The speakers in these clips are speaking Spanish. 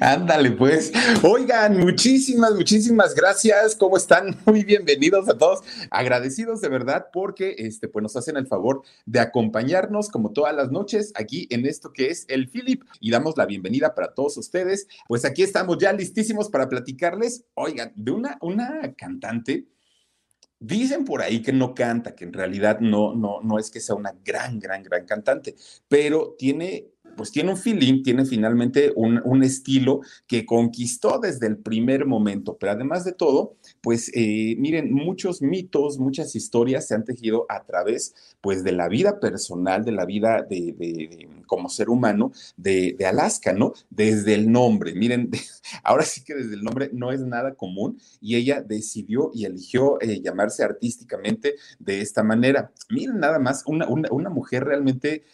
Ándale, pues. Oigan, muchísimas, muchísimas gracias. ¿Cómo están? Muy bienvenidos a todos. Agradecidos de verdad porque este, pues nos hacen el favor de acompañarnos como todas las noches aquí en esto que es el Philip y damos la bienvenida para todos ustedes. Pues aquí estamos ya listísimos para platicarles, oigan, de una, una cantante. Dicen por ahí que no canta, que en realidad no, no, no es que sea una gran, gran, gran cantante, pero tiene pues tiene un feeling, tiene finalmente un, estilo que conquistó desde el primer momento, pero además de todo, pues eh, miren, muchos mitos, muchas historias se han tejido a través pues de la vida personal, de la vida de, como ser humano de, Alaska, ¿no? Desde el nombre, miren, ahora sí que desde el nombre no es nada común y ella decidió y eligió eh, llamarse artísticamente de esta manera. Miren nada más, una, una mujer realmente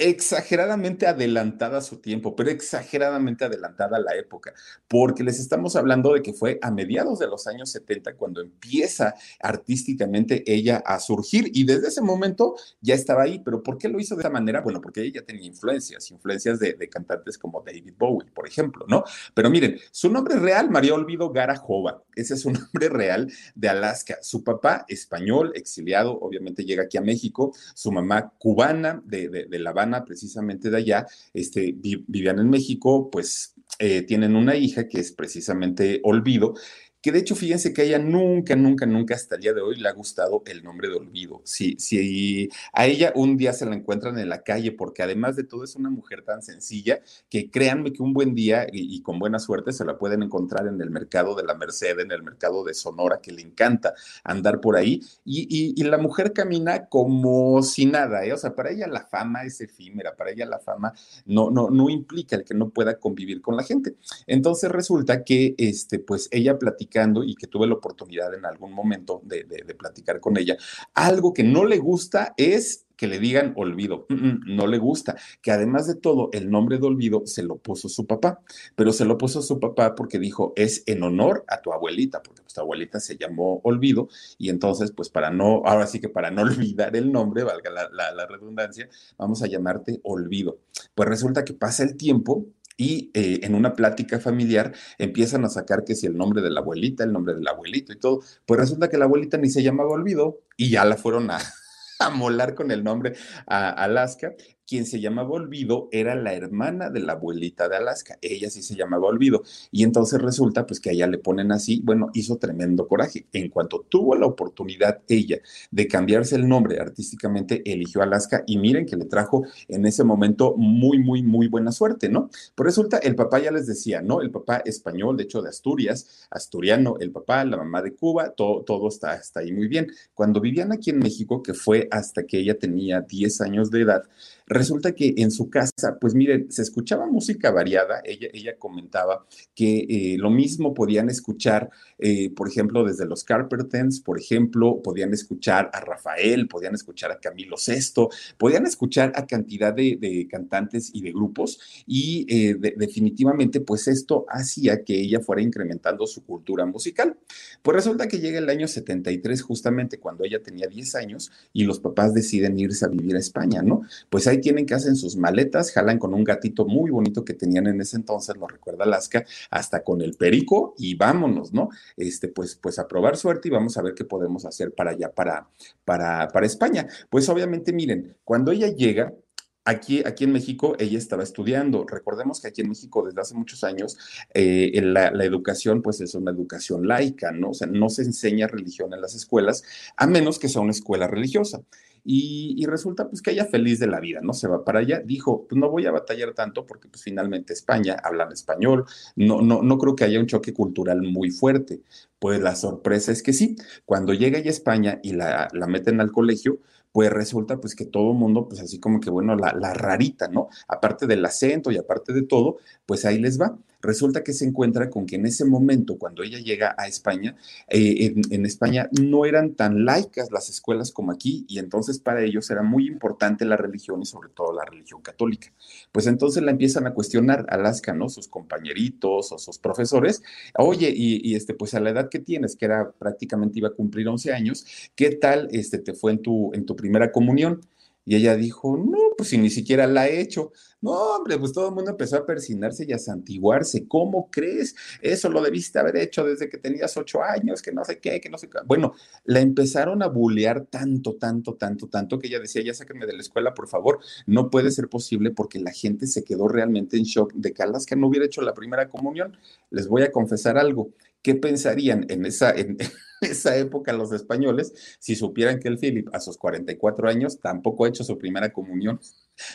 exageradamente adelantada a su tiempo, pero exageradamente adelantada a la época, porque les estamos hablando de que fue a mediados de los años 70 cuando empieza artísticamente ella a surgir y desde ese momento ya estaba ahí, pero ¿por qué lo hizo de esa manera? Bueno, porque ella tenía influencias, influencias de, cantantes como David Bowie, por ejemplo, ¿no? Pero miren, su nombre real, María Olvido Garajova, ese es su nombre real de Alaska, su papá español, exiliado, obviamente llega aquí a México, su mamá cubana de, de La Habana, precisamente de allá, este, vivían en México, pues eh, tienen una hija que es precisamente Olvido, que de hecho fíjense que a ella nunca, nunca, nunca hasta el día de hoy le ha gustado el nombre de Olvido. Si, si a ella un día se la encuentran en la calle, porque además de todo es una mujer tan sencilla que créanme que un buen día y, con buena suerte se la pueden encontrar en el mercado de la Merced, en el mercado de Sonora, que le encanta andar por ahí. Y, y, la mujer camina como si nada, ¿eh? o sea, para ella la fama es efímera, para ella la fama no, no, no implica el que no pueda convivir con la gente. Entonces resulta que, este, pues ella platica y que tuve la oportunidad en algún momento de, platicar con ella, algo que no le gusta es que le digan olvido. No le gusta. Que además de todo, el nombre de olvido se lo puso su papá, pero se lo puso su papá porque dijo, es en honor a tu abuelita, porque pues, tu abuelita se llamó olvido y entonces, pues para no, ahora sí que para no olvidar el nombre, valga la redundancia, vamos a llamarte olvido. Pues resulta que pasa el tiempo y eh, en una plática familiar empiezan a sacar que si el nombre de la abuelita, el nombre del abuelito y todo, pues resulta que la abuelita ni se llamaba Olvido y ya la fueron a, a molar con el nombre a Alaska quien se llamaba Olvido era la hermana de la abuelita de Alaska. Ella sí se llamaba Olvido. Y entonces resulta pues que a ella le ponen así. Bueno, hizo tremendo coraje. En cuanto tuvo la oportunidad ella de cambiarse el nombre artísticamente, eligió Alaska y miren que le trajo en ese momento muy, muy, muy buena suerte, ¿no? Pues resulta, el papá ya les decía, ¿no? El papá español, de hecho de Asturias, asturiano, el papá, la mamá de Cuba, todo, todo está, está ahí muy bien. Cuando vivían aquí en México, que fue hasta que ella tenía 10 años de edad, Resulta que en su casa, pues miren, se escuchaba música variada. Ella, ella comentaba que eh, lo mismo podían escuchar, eh, por ejemplo, desde los Carpenters, por ejemplo, podían escuchar a Rafael, podían escuchar a Camilo Sesto, podían escuchar a cantidad de, cantantes y de grupos. Y eh, definitivamente, pues esto hacía que ella fuera incrementando su cultura musical. Pues resulta que llega el año 73, justamente cuando ella tenía 10 años, y los papás deciden irse a vivir a España, ¿no? Pues hay tienen que hacen sus maletas, jalan con un gatito muy bonito que tenían en ese entonces, lo recuerda Alaska, hasta con el perico y vámonos, ¿no? Este, pues, pues a probar suerte y vamos a ver qué podemos hacer para allá, para, para, para España. Pues obviamente, miren, cuando ella llega, Aquí, aquí en México ella estaba estudiando. Recordemos que aquí en México desde hace muchos años eh, la, educación pues es una educación laica, ¿no? O sea, no se enseña religión en las escuelas a menos que sea una escuela religiosa. Y, resulta pues que ella feliz de la vida, ¿no? Se va para allá, dijo, pues no voy a batallar tanto porque pues finalmente España hablan español, no, no, no creo que haya un choque cultural muy fuerte. Pues la sorpresa es que sí, cuando llega ella España y la, la meten al colegio, pues resulta pues que todo mundo, pues así como que bueno, la, la, rarita, ¿no? Aparte del acento y aparte de todo, pues ahí les va. Resulta que se encuentra con que en ese momento, cuando ella llega a España, eh, en, España no eran tan laicas las escuelas como aquí, y entonces para ellos era muy importante la religión y sobre todo la religión católica. Pues entonces la empiezan a cuestionar Alaska, ¿no? Sus compañeritos o sus profesores, oye, y, y este, pues a la edad que tienes, que era prácticamente iba a cumplir 11 años, ¿qué tal este, te fue en tu, en tu primera comunión? Y ella dijo, no, pues si ni siquiera la he hecho. No, hombre, pues todo el mundo empezó a persinarse y a santiguarse. ¿Cómo crees? Eso lo debiste haber hecho desde que tenías ocho años, que no sé qué, que no sé qué. Bueno, la empezaron a bulear tanto, tanto, tanto, tanto que ella decía, ya sáquenme de la escuela, por favor. No puede ser posible porque la gente se quedó realmente en shock de que Alaska no hubiera hecho la primera comunión. Les voy a confesar algo. ¿Qué pensarían en esa, esa época los españoles si supieran que el Philip a sus 44 años tampoco ha hecho su primera comunión?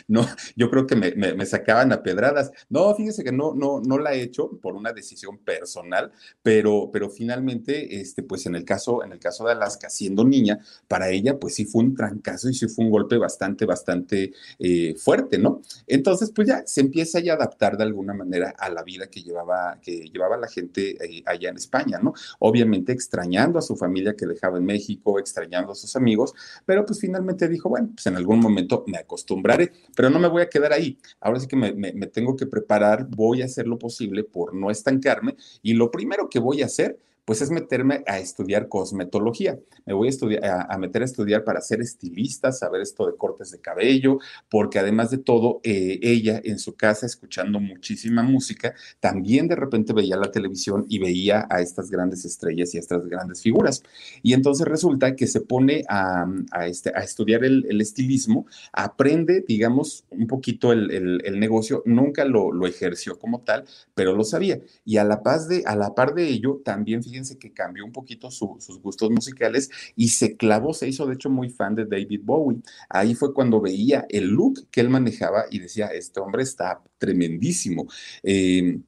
No, yo creo que me, me, sacaban a pedradas. No, fíjese que no, no, no la he hecho por una decisión personal, pero, pero finalmente, este, pues en el caso, en el caso de Alaska, siendo niña, para ella, pues sí fue un trancazo y sí fue un golpe bastante, bastante eh, fuerte, ¿no? Entonces, pues ya se empieza a adaptar de alguna manera a la vida que llevaba, que llevaba la gente eh, allá en España, ¿no? Obviamente extrañando a su familia que dejaba en México, extrañando a sus amigos, pero pues finalmente dijo, bueno, pues en algún momento me acostumbraré pero no me voy a quedar ahí. Ahora sí que me, me, tengo que preparar, voy a hacer lo posible por no estancarme y lo primero que voy a hacer pues es meterme a estudiar cosmetología. Me voy a, estudiar, a, meter a estudiar para ser estilista, saber esto de cortes de cabello, porque además de todo, eh, ella en su casa, escuchando muchísima música, también de repente veía la televisión y veía a estas grandes estrellas y a estas grandes figuras. Y entonces resulta que se pone a, este, estudiar el, estilismo, aprende, digamos, un poquito el, negocio, nunca lo, ejerció como tal, pero lo sabía. Y a la, paz de, a la par de ello, también, fíjense, fíjense que cambió un poquito su, sus gustos musicales y se clavó, se hizo de hecho muy fan de David Bowie. Ahí fue cuando veía el look que él manejaba y decía, este hombre está tremendísimo. Eh,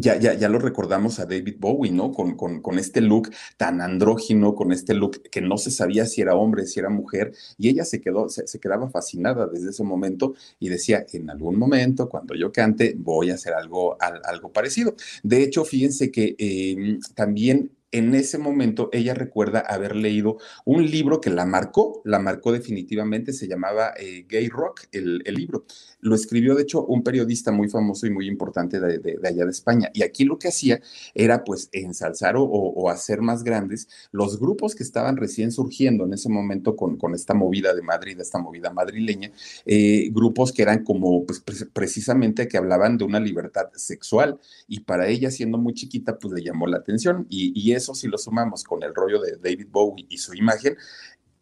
ya, ya, ya lo recordamos a David Bowie, ¿no? Con, con, con, este look tan andrógino, con este look que no se sabía si era hombre, si era mujer, y ella se quedó, se, se, quedaba fascinada desde ese momento y decía, en algún momento, cuando yo cante, voy a hacer algo, algo parecido. De hecho, fíjense que eh, también en ese momento ella recuerda haber leído un libro que la marcó, la marcó definitivamente, se llamaba eh, Gay Rock, el, libro. Lo escribió, de hecho, un periodista muy famoso y muy importante de, allá de España. Y aquí lo que hacía era, pues, ensalzar o, hacer más grandes los grupos que estaban recién surgiendo en ese momento con, esta movida de Madrid, esta movida madrileña, eh, grupos que eran como, pues, pre precisamente que hablaban de una libertad sexual. Y para ella, siendo muy chiquita, pues le llamó la atención. Y eso si lo sumamos con el rollo de David Bowie y su imagen,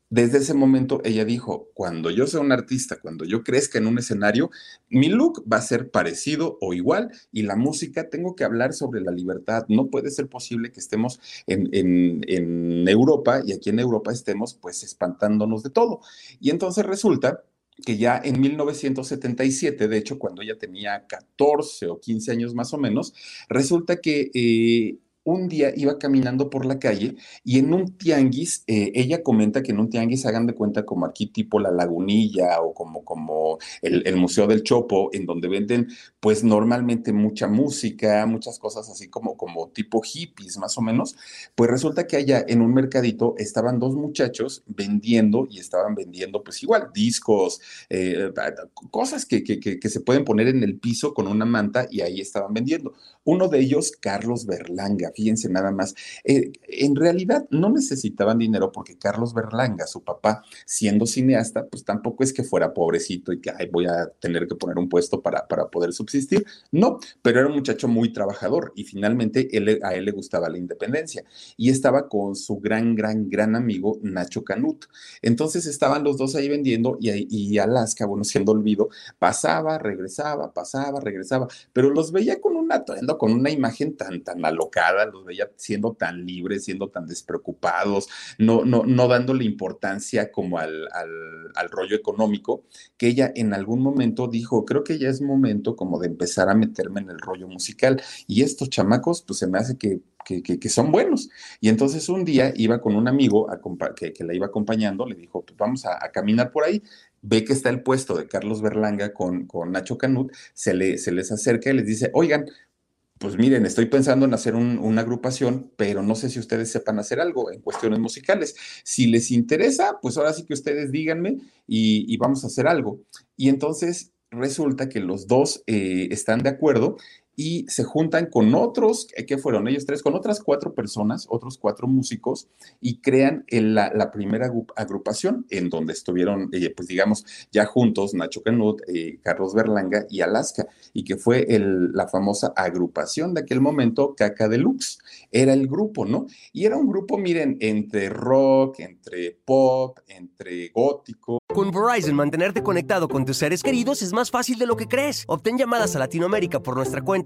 desde ese momento ella dijo, cuando yo sea un artista, cuando yo crezca en un escenario, mi look va a ser parecido o igual y la música tengo que hablar sobre la libertad. No puede ser posible que estemos en, en, en Europa y aquí en Europa estemos pues espantándonos de todo. Y entonces resulta que ya en 1977, de hecho, cuando ella tenía 14 o 15 años más o menos, resulta que eh, un día iba caminando por la calle y en un tianguis, eh, ella comenta que en un tianguis hagan de cuenta como aquí tipo la lagunilla o como, como el, Museo del Chopo, en donde venden pues normalmente mucha música, muchas cosas así como, como tipo hippies más o menos, pues resulta que allá en un mercadito estaban dos muchachos vendiendo y estaban vendiendo pues igual discos, eh, cosas que, que, que, que se pueden poner en el piso con una manta y ahí estaban vendiendo. Uno de ellos, Carlos Berlanga fíjense nada más. Eh, en realidad no necesitaban dinero porque Carlos Berlanga, su papá, siendo cineasta, pues tampoco es que fuera pobrecito y que voy a tener que poner un puesto para, para poder subsistir. No, pero era un muchacho muy trabajador y finalmente a él le gustaba la independencia y estaba con su gran, gran, gran amigo Nacho Canut. Entonces estaban los dos ahí vendiendo y, y Alaska, bueno, siendo olvido, pasaba, regresaba, pasaba, regresaba, pero los veía con un atuendo, con una imagen tan, tan alocada, los veía siendo tan libres, siendo tan despreocupados, no, no, no dándole importancia como al, al, rollo económico, que ella en algún momento dijo, creo que ya es momento como de empezar a meterme en el rollo musical. Y estos chamacos, pues se me hace que que, que, son buenos. Y entonces un día iba con un amigo que, la iba acompañando, le dijo, pues vamos a, a, caminar por ahí ve que está el puesto de Carlos Berlanga con, con Nacho Canut, se, le, se les acerca y les dice, oigan, pues miren, estoy pensando en hacer una agrupación, pero no sé si ustedes sepan hacer algo en cuestiones musicales. Si les interesa, pues ahora sí que ustedes díganme y, vamos a hacer algo. Y entonces resulta que los dos eh, están de acuerdo y se juntan con otros, que fueron ellos tres, con otras cuatro personas, otros cuatro músicos, y crean la, primera agrupación en donde estuvieron, eh, pues digamos, ya juntos Nacho Canut, eh, Carlos Berlanga y Alaska, y que fue la famosa agrupación de aquel momento, Caca Deluxe. Era el grupo, ¿no? Y era un grupo, miren, entre rock, entre pop, entre gótico. Con Verizon, mantenerte conectado con tus seres queridos es más fácil de lo que crees. Obtén llamadas a Latinoamérica por nuestra cuenta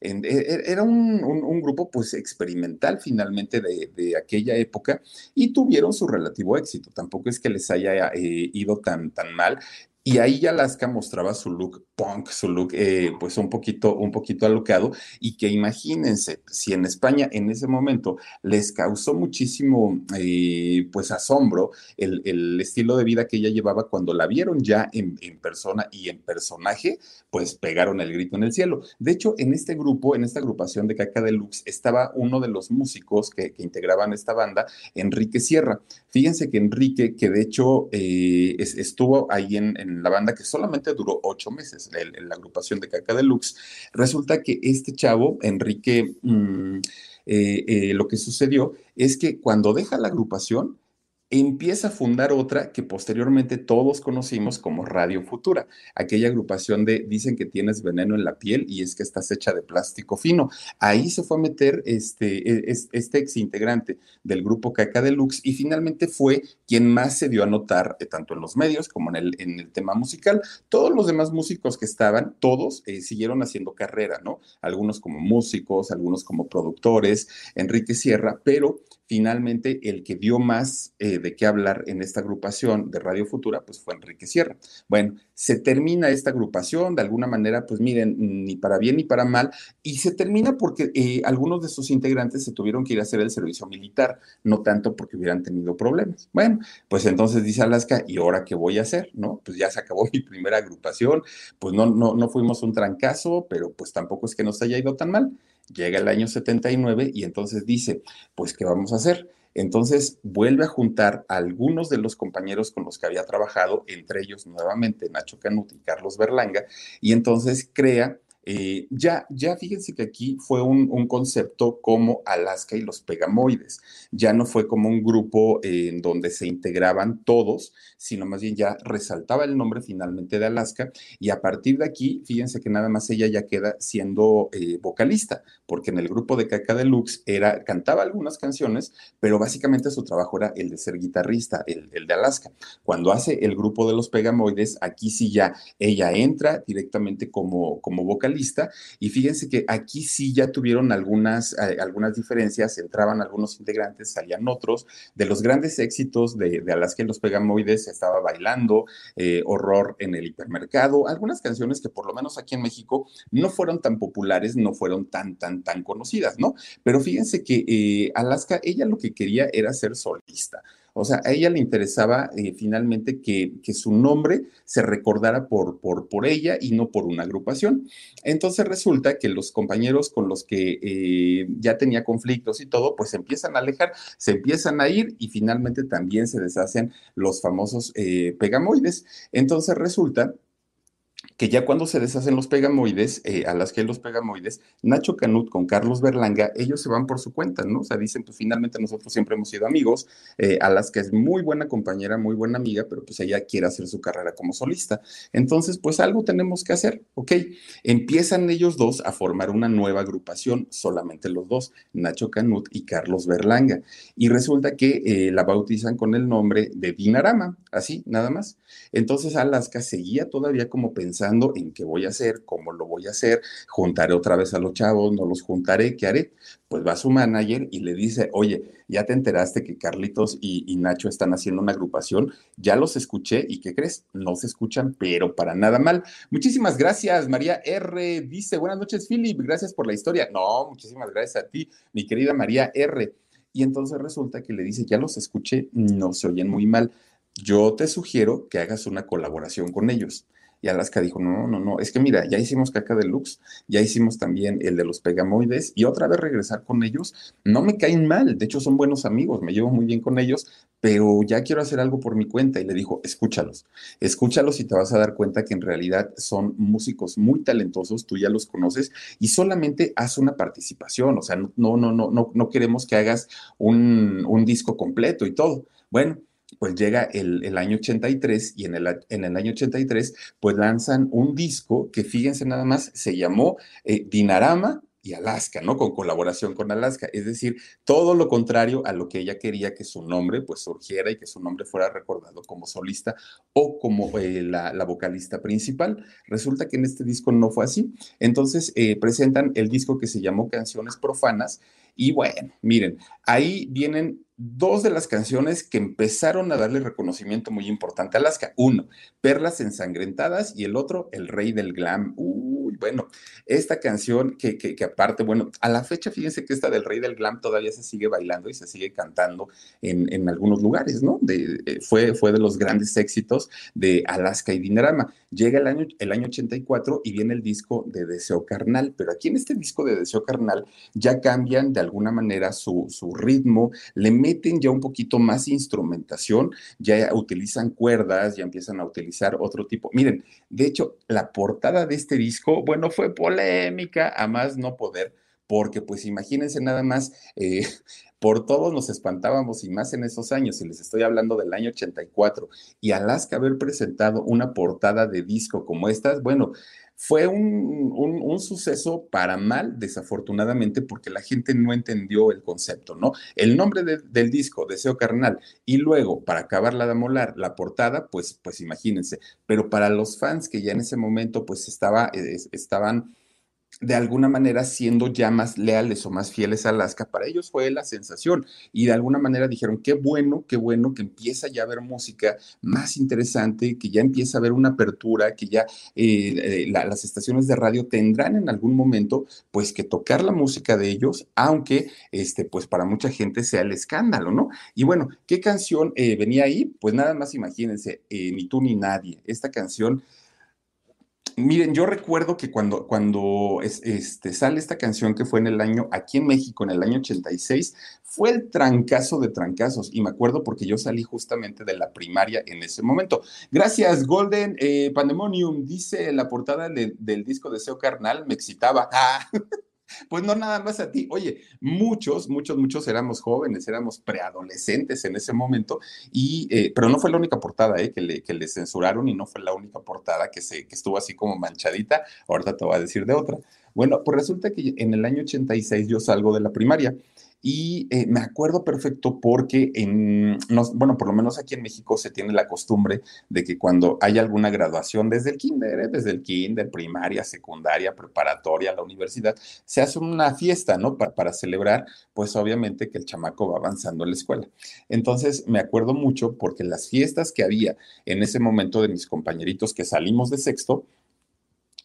E, e, era un, grupo pues experimental finalmente de, aquella época y tuvieron su relativo éxito. Tampoco es que les haya eh, ido tan, tan mal. Y ahí Alaska mostraba su look punk, su look eh, pues un poquito, un poquito alocado y que imagínense, si en España en ese momento les causó muchísimo eh, pues asombro el, estilo de vida que ella llevaba cuando la vieron ya en, persona y en personaje, pues pegaron el grito en el cielo. De hecho, en este grupo, en esta agrupación de Caca Deluxe, estaba uno de los músicos que, integraban esta banda, Enrique Sierra. Fíjense que Enrique, que de hecho eh, estuvo ahí en la banda que solamente duró ocho meses, en la agrupación de Caca Deluxe. Resulta que este chavo, Enrique, mm, eh, eh, lo que sucedió es que cuando deja la agrupación, empieza a fundar otra que posteriormente todos conocimos como Radio Futura, aquella agrupación de dicen que tienes veneno en la piel y es que estás hecha de plástico fino. Ahí se fue a meter este, e, este ex integrante del grupo Caca Deluxe y finalmente fue quien más se dio a notar eh, tanto en los medios como en el, en el tema musical. Todos los demás músicos que estaban, todos eh, siguieron haciendo carrera, ¿no? Algunos como músicos, algunos como productores, Enrique Sierra, pero finalmente el que dio más eh, de qué hablar en esta agrupación de Radio Futura, pues fue Enrique Sierra. Bueno, se termina esta agrupación, de alguna manera, pues miren, ni para bien ni para mal, y se termina porque eh, algunos de sus integrantes se tuvieron que ir a hacer el servicio militar, no tanto porque hubieran tenido problemas. Bueno, pues entonces dice Alaska, ¿y ahora qué voy a hacer? ¿No? Pues ya se acabó mi primera agrupación, pues no, no, no fuimos un trancazo, pero pues tampoco es que nos haya ido tan mal. Llega el año 79 y entonces dice, pues, ¿qué vamos a hacer? Entonces vuelve a juntar a algunos de los compañeros con los que había trabajado, entre ellos nuevamente Nacho Canut y Carlos Berlanga, y entonces crea eh, ya, ya fíjense que aquí fue un, concepto como Alaska y los Pegamoides. Ya no fue como un grupo en donde se integraban todos, sino más bien ya resaltaba el nombre finalmente de Alaska. Y a partir de aquí, fíjense que nada más ella ya queda siendo eh, vocalista, porque en el grupo de Caca Deluxe era, cantaba algunas canciones, pero básicamente su trabajo era el de ser guitarrista, el, el de Alaska. Cuando hace el grupo de los Pegamoides, aquí sí ya ella entra directamente como, como vocalista y fíjense que aquí sí ya tuvieron algunas, eh, algunas diferencias, entraban algunos integrantes, salían otros. De los grandes éxitos de, de Alaska y los Pegamoides estaba Bailando, eh, Horror en el hipermercado, algunas canciones que por lo menos aquí en México no fueron tan populares, no fueron tan, tan, tan conocidas, ¿no? Pero fíjense que eh, Alaska, ella lo que quería era ser solista. O sea, a ella le interesaba eh, finalmente que, que, su nombre se recordara por, por, por, ella y no por una agrupación. Entonces resulta que los compañeros con los que eh, ya tenía conflictos y todo, pues se empiezan a alejar, se empiezan a ir y finalmente también se deshacen los famosos eh, pegamoides. Entonces resulta que ya cuando se deshacen los pegamoides, eh, a las que los pegamoides, Nacho Canut con Carlos Berlanga, ellos se van por su cuenta, ¿no? O sea, dicen, pues finalmente nosotros siempre hemos sido amigos, eh, a las que es muy buena compañera, muy buena amiga, pero pues ella quiere hacer su carrera como solista. Entonces, pues algo tenemos que hacer, ¿ok? Empiezan ellos dos a formar una nueva agrupación, solamente los dos, Nacho Canut y Carlos Berlanga. Y resulta que eh, la bautizan con el nombre de Dinarama, así, nada más. Entonces, Alaska seguía todavía como pensando en qué voy a hacer, cómo lo voy a hacer, juntaré otra vez a los chavos, no los juntaré, ¿qué haré? Pues va su manager y le dice, oye, ya te enteraste que Carlitos y, Nacho están haciendo una agrupación, ya los escuché y ¿qué crees? No se escuchan, pero para nada mal. Muchísimas gracias, María R. Dice, buenas noches, Philip, gracias por la historia. No, muchísimas gracias a ti, mi querida María R. Y entonces resulta que le dice, ya los escuché, no se oyen muy mal. Yo te sugiero que hagas una colaboración con ellos. Y Alaska dijo, no, no, no, es que mira, ya hicimos Caca Deluxe, ya hicimos también el de los Pegamoides y otra vez regresar con ellos, no me caen mal, de hecho son buenos amigos, me llevo muy bien con ellos, pero ya quiero hacer algo por mi cuenta. Y le dijo, escúchalos, escúchalos y te vas a dar cuenta que en realidad son músicos muy talentosos, tú ya los conoces y solamente haz una participación, o sea, no, no, no, no, no queremos que hagas un, un disco completo y todo. Bueno, pues llega el, año 83 y en el, en el, año 83 pues lanzan un disco que fíjense nada más, se llamó eh, Dinarama y Alaska, ¿no? Con colaboración con Alaska, es decir, todo lo contrario a lo que ella quería que su nombre pues surgiera y que su nombre fuera recordado como solista o como eh, la, vocalista principal. Resulta que en este disco no fue así. Entonces eh, presentan el disco que se llamó Canciones Profanas y bueno, miren, ahí vienen dos de las canciones que empezaron a darle reconocimiento muy importante a Alaska. Uno, Perlas ensangrentadas y el otro, El Rey del Glam. Uy, bueno, esta canción que, que, aparte, bueno, a la fecha, fíjense que esta del Rey del Glam todavía se sigue bailando y se sigue cantando en, en algunos lugares, ¿no? Eh, fue, fue de los grandes éxitos de Alaska y Dinarama. Llega el año, el año 84 y viene el disco de Deseo Carnal, pero aquí en este disco de Deseo Carnal ya cambian de alguna manera su, su ritmo, le meten ya un poquito más instrumentación, ya utilizan cuerdas, ya empiezan a utilizar otro tipo. Miren, de hecho, la portada de este disco, bueno, fue polémica a más no poder, porque pues imagínense nada más, eh, por todos nos espantábamos y más en esos años, y les estoy hablando del año 84, y Alaska haber presentado una portada de disco como estas, bueno, fue un, suceso para mal, desafortunadamente, porque la gente no entendió el concepto, ¿no? El nombre del disco, Deseo Carnal, y luego, para acabar la de molar, la portada, pues, pues imagínense, pero para los fans que ya en ese momento, pues estaba, eh, estaban de alguna manera siendo ya más leales o más fieles a Alaska, para ellos fue la sensación y de alguna manera dijeron, qué bueno, qué bueno que empieza ya a haber música más interesante, que ya empieza a haber una apertura, que ya eh, eh, las estaciones de radio tendrán en algún momento pues que tocar la música de ellos, aunque este pues para mucha gente sea el escándalo, ¿no? Y bueno, ¿qué canción eh, venía ahí? Pues nada más imagínense, ni tú ni nadie, esta canción Miren, yo recuerdo que cuando, cuando este, sale esta canción que fue en el año, aquí en México, en el año 86, fue el trancazo de trancazos. Y me acuerdo porque yo salí justamente de la primaria en ese momento. Gracias, Golden eh, Pandemonium. Dice la portada del disco Deseo Carnal, me excitaba. Ah. Pues no nada más a ti. Oye, muchos, muchos, muchos éramos jóvenes, éramos preadolescentes en ese momento, y, eh, pero no fue la única portada eh, que, le, que le censuraron y no fue la única portada que, se, que estuvo así como manchadita. Ahorita te voy a decir de otra. Bueno, pues resulta que en el año 86 yo salgo de la primaria y eh, me acuerdo perfecto porque, en, bueno, por lo menos aquí en México se tiene la costumbre de que cuando hay alguna graduación desde el kinder, ¿eh? desde el kinder, primaria, secundaria, preparatoria, la universidad, se hace una fiesta, ¿no? Para, para celebrar, pues obviamente que el chamaco va avanzando en la escuela. Entonces, me acuerdo mucho porque las fiestas que había en ese momento de mis compañeritos que salimos de sexto,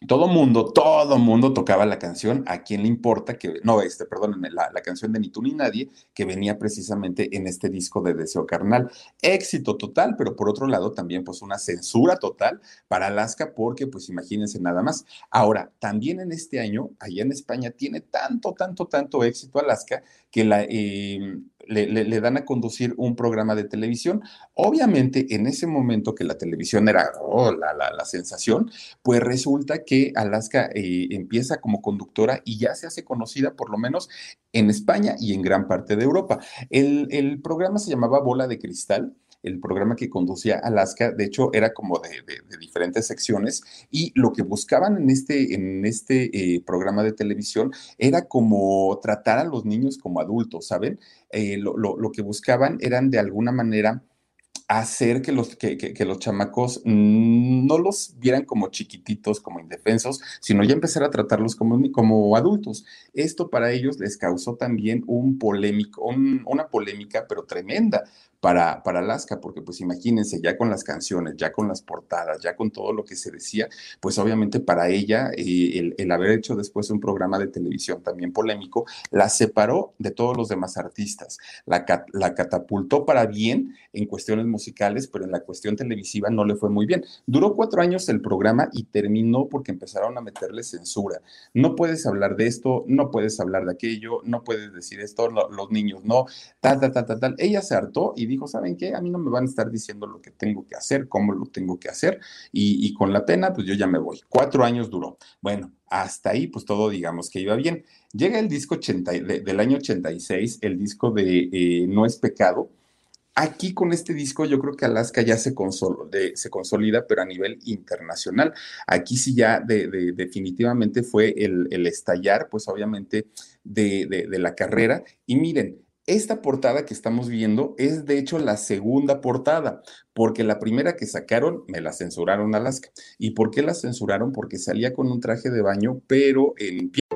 todo mundo, todo mundo tocaba la canción A quién le importa, que no, este, perdónenme, la, la, canción de Ni tú ni nadie, que venía precisamente en este disco de Deseo Carnal. Éxito total, pero por otro lado también pues una censura total para Alaska, porque pues imagínense nada más. Ahora, también en este año, allá en España, tiene tanto, tanto, tanto éxito Alaska, que la, eh, le, dan a conducir un programa de televisión. Obviamente, en ese momento que la televisión era oh, la, la, la, sensación, pues resulta que Alaska eh, empieza como conductora y ya se hace conocida por lo menos en España y en gran parte de Europa. El, el programa se llamaba Bola de Cristal el programa que conducía Alaska, de hecho, era como de, diferentes secciones y lo que buscaban en este, en este eh, programa de televisión era como tratar a los niños como adultos, ¿saben? Eh, lo, lo, lo, que buscaban eran de alguna manera hacer que los, que, que, los chamacos no los vieran como chiquititos, como indefensos, sino ya empezar a tratarlos como, como adultos. Esto para ellos les causó también un polémico, un, una polémica, pero tremenda, para, para Alaska, porque pues imagínense, ya con las canciones, ya con las portadas, ya con todo lo que se decía, pues obviamente para ella eh, el, el, haber hecho después un programa de televisión también polémico, la separó de todos los demás artistas, la, la catapultó para bien en cuestiones musicales, pero en la cuestión televisiva no le fue muy bien. Duró cuatro años el programa y terminó porque empezaron a meterle censura. No puedes hablar de esto, no puedes hablar de aquello, no puedes decir esto, lo, los niños no, tal, tal, tal, tal, tal. Ella se hartó y dijo, ¿saben qué? A mí no me van a estar diciendo lo que tengo que hacer, cómo lo tengo que hacer, y, con la pena, pues yo ya me voy. Cuatro años duró. Bueno, hasta ahí, pues todo digamos que iba bien. Llega el disco 80, de, del año 86, el disco de eh, No es pecado. Aquí con este disco yo creo que Alaska ya se, consol de, se consolida, pero a nivel internacional. Aquí sí ya de, de, definitivamente fue el, el, estallar, pues obviamente, de, la carrera. Y miren, esta portada que estamos viendo es de hecho la segunda portada, porque la primera que sacaron me la censuraron Alaska. ¿Y por qué la censuraron? Porque salía con un traje de baño, pero en.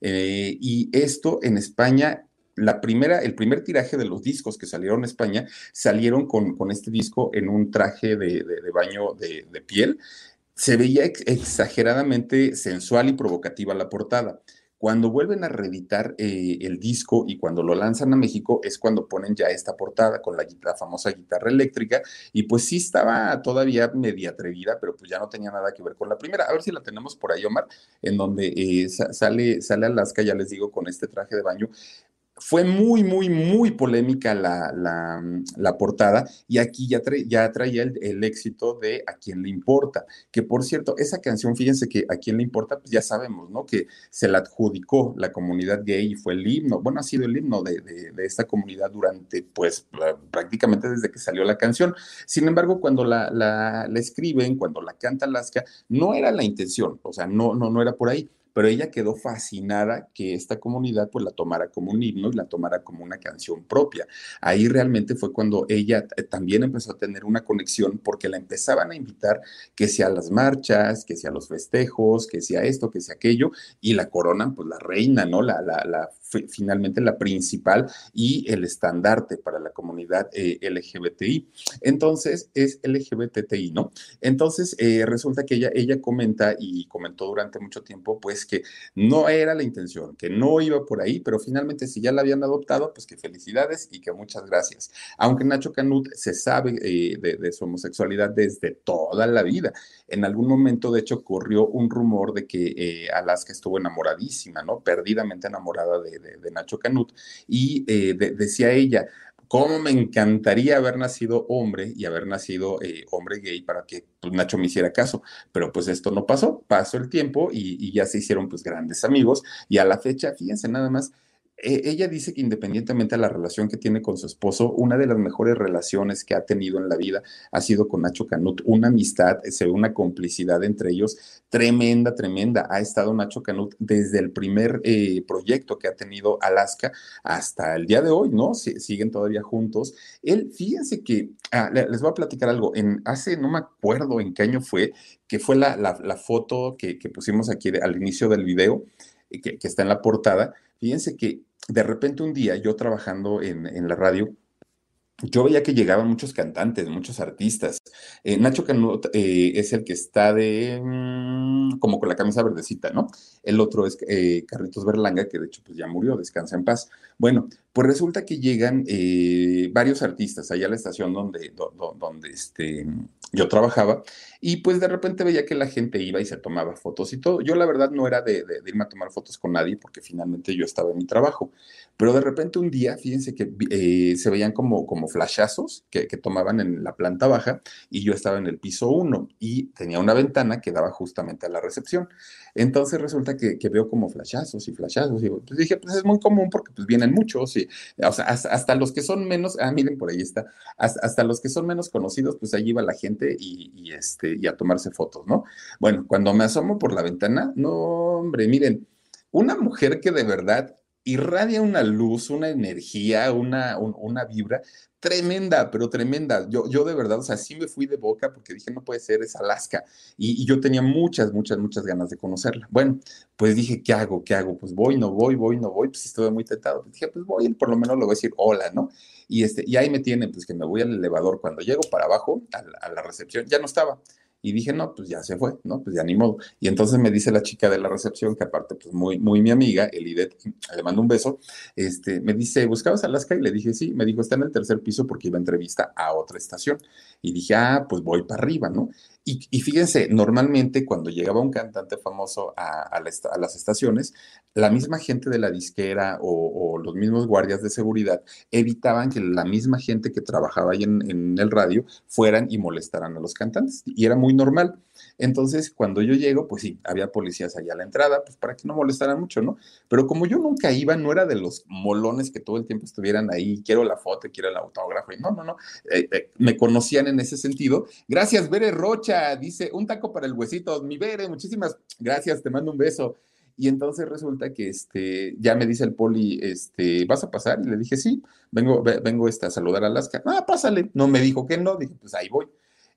Eh, y esto en España, la primera, el primer tiraje de los discos que salieron en España salieron con, con este disco en un traje de, de, baño de, piel. Se veía ex exageradamente sensual y provocativa la portada. Cuando vuelven a reeditar eh, el disco y cuando lo lanzan a México es cuando ponen ya esta portada con la, famosa guitarra eléctrica y pues sí estaba todavía media atrevida, pero pues ya no tenía nada que ver con la primera. A ver si la tenemos por ahí, Omar, en donde eh, sale, sale Alaska, ya les digo, con este traje de baño fue muy, muy, muy polémica la, la, portada y aquí ya, ya traía el, el, éxito de A quién le importa, que por cierto, esa canción, fíjense que A quién le importa, pues ya sabemos, ¿no? Que se la adjudicó la comunidad gay y fue el himno, bueno, ha sido el himno de, de, de esta comunidad durante, pues, prácticamente desde que salió la canción. Sin embargo, cuando la, la, la escriben, cuando la canta Alaska, no era la intención, o sea, no, no, no era por ahí pero ella quedó fascinada que esta comunidad pues la tomara como un himno y la tomara como una canción propia. Ahí realmente fue cuando ella también empezó a tener una conexión porque la empezaban a invitar que sea a las marchas, que sea a los festejos, que sea esto, que sea aquello, y la coronan pues la reina, ¿no? La, la, la finalmente la principal y el estandarte para la comunidad eh, LGBTI. Entonces, es LGBTI, ¿no? Entonces, eh, resulta que ella, ella comenta y comentó durante mucho tiempo, pues que no era la intención, que no iba por ahí, pero finalmente si ya la habían adoptado, pues que felicidades y que muchas gracias. Aunque Nacho Canut se sabe eh, de, de su homosexualidad desde toda la vida. En algún momento, de hecho, corrió un rumor de que eh, Alaska estuvo enamoradísima, ¿no? Perdidamente enamorada de, de, Nacho Canut. Y eh, de, decía ella, cómo me encantaría haber nacido hombre y haber nacido eh, hombre gay para que pues, Nacho me hiciera caso. Pero pues esto no pasó, pasó el tiempo y, y ya se hicieron pues grandes amigos. Y a la fecha, fíjense nada más, ella dice que independientemente de la relación que tiene con su esposo, una de las mejores relaciones que ha tenido en la vida ha sido con Nacho Canut, una amistad, ve una complicidad entre ellos tremenda, tremenda. Ha estado Nacho Canut desde el primer eh, proyecto que ha tenido Alaska hasta el día de hoy, ¿no? siguen todavía juntos. Él, fíjense que, ah, les voy a platicar algo, en, hace, no me acuerdo en qué año fue, que fue la, foto que, pusimos aquí al inicio del video, eh, que está en la portada. Fíjense que de repente un día yo trabajando en, en la radio, yo veía que llegaban muchos cantantes, muchos artistas. Eh, Nacho Canut eh, es el que está de mm, como con la camisa verdecita, ¿no? El otro es eh, Carlitos Berlanga, que de hecho pues ya murió, descansa en paz. Bueno, pues resulta que llegan varios artistas allá a la estación donde, donde este, yo trabajaba y pues de repente veía que la gente iba y se tomaba fotos y todo. Yo la verdad no era de, irme a tomar fotos con nadie porque finalmente yo estaba en mi trabajo. Pero de repente un día, fíjense que eh, se veían como, como flashazos que, tomaban en la planta baja y yo estaba en el piso 1 y tenía una ventana que daba justamente a la recepción. Entonces resulta que, veo como flashazos y flashazos y pues dije, pues es muy común porque pues vienen muchos y, o sea, hasta, los que son menos, ah, miren por ahí está, hasta, los que son menos conocidos, pues allí iba la gente y, y, este, y a tomarse fotos, ¿no? Bueno, cuando me asomo por la ventana, no, hombre, miren, una mujer que de verdad irradia una luz, una energía, una, una vibra tremenda, pero tremenda. Yo, yo de verdad, o sea, sí me fui de boca porque dije, no puede ser, es Alaska. Y, yo tenía muchas, muchas, muchas ganas de conocerla. Bueno, pues dije, ¿qué hago? ¿Qué hago? Pues voy, no voy, voy, no voy. Pues estuve muy tentado. Pues dije, pues voy, por lo menos le voy a decir hola, ¿no? Y, este, y ahí me tiene, pues que me voy al elevador. Cuando llego para abajo, a la recepción, ya no estaba. Y dije, no, pues ya se fue, ¿no? Pues ya ni modo. Y entonces me dice la chica de la recepción, que aparte, pues muy, muy mi amiga, Elidet, le mando un beso, este, me dice, ¿buscabas Alaska? Y le dije, sí, me dijo, está en el tercer piso porque iba a entrevista a otra estación. Y dije, ah, pues voy para arriba, ¿no? Y, fíjense, normalmente cuando llegaba un cantante famoso a, las estaciones, la misma gente de la disquera o, los mismos guardias de seguridad evitaban que la misma gente que trabajaba ahí en, el radio fueran y molestaran a los cantantes. Y era muy normal. Entonces, cuando yo llego, pues sí, había policías allá a la entrada, pues para que no molestaran mucho, ¿no? Pero como yo nunca iba, no era de los molones que todo el tiempo estuvieran ahí, quiero la foto, quiero el autógrafo, y no, no, no, eh, eh, me conocían en ese sentido. Gracias, Bere Rocha, dice, un taco para el huesito, mi Bere, muchísimas gracias, te mando un beso. Y entonces resulta que este, ya me dice el poli, este, ¿vas a pasar? Y le dije, sí, vengo, vengo este, a saludar a Alaska. Ah, pásale. No me dijo que no, dije, pues ahí voy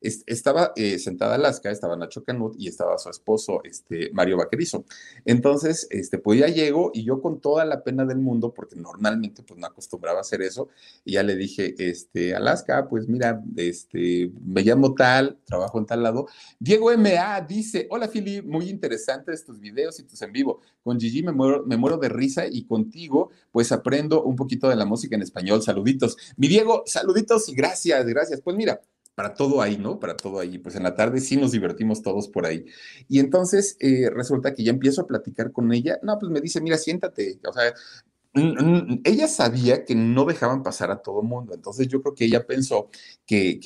estaba eh, sentada Alaska, estaba Nacho Canut y estaba su esposo, este, Mario Vaquerizo. Entonces, este, pues ya llego y yo con toda la pena del mundo, porque normalmente pues no acostumbraba hacer eso, ya le dije, este, Alaska, pues mira, este, me llamo tal, trabajo en tal lado. Diego M.A. dice, hola Fili, muy interesantes tus videos y tus en vivo. Con Gigi me muero, me muero de risa y contigo pues aprendo un poquito de la música en español. Saluditos. Mi Diego, saluditos y gracias, gracias. Pues mira, para todo ahí, ¿no? Para todo ahí. Pues en la tarde sí nos divertimos todos por ahí. Y entonces eh, resulta que ya empiezo a platicar con ella. No, pues me dice, mira, siéntate. O sea, ella sabía que no dejaban pasar a todo mundo, entonces yo creo que ella pensó que,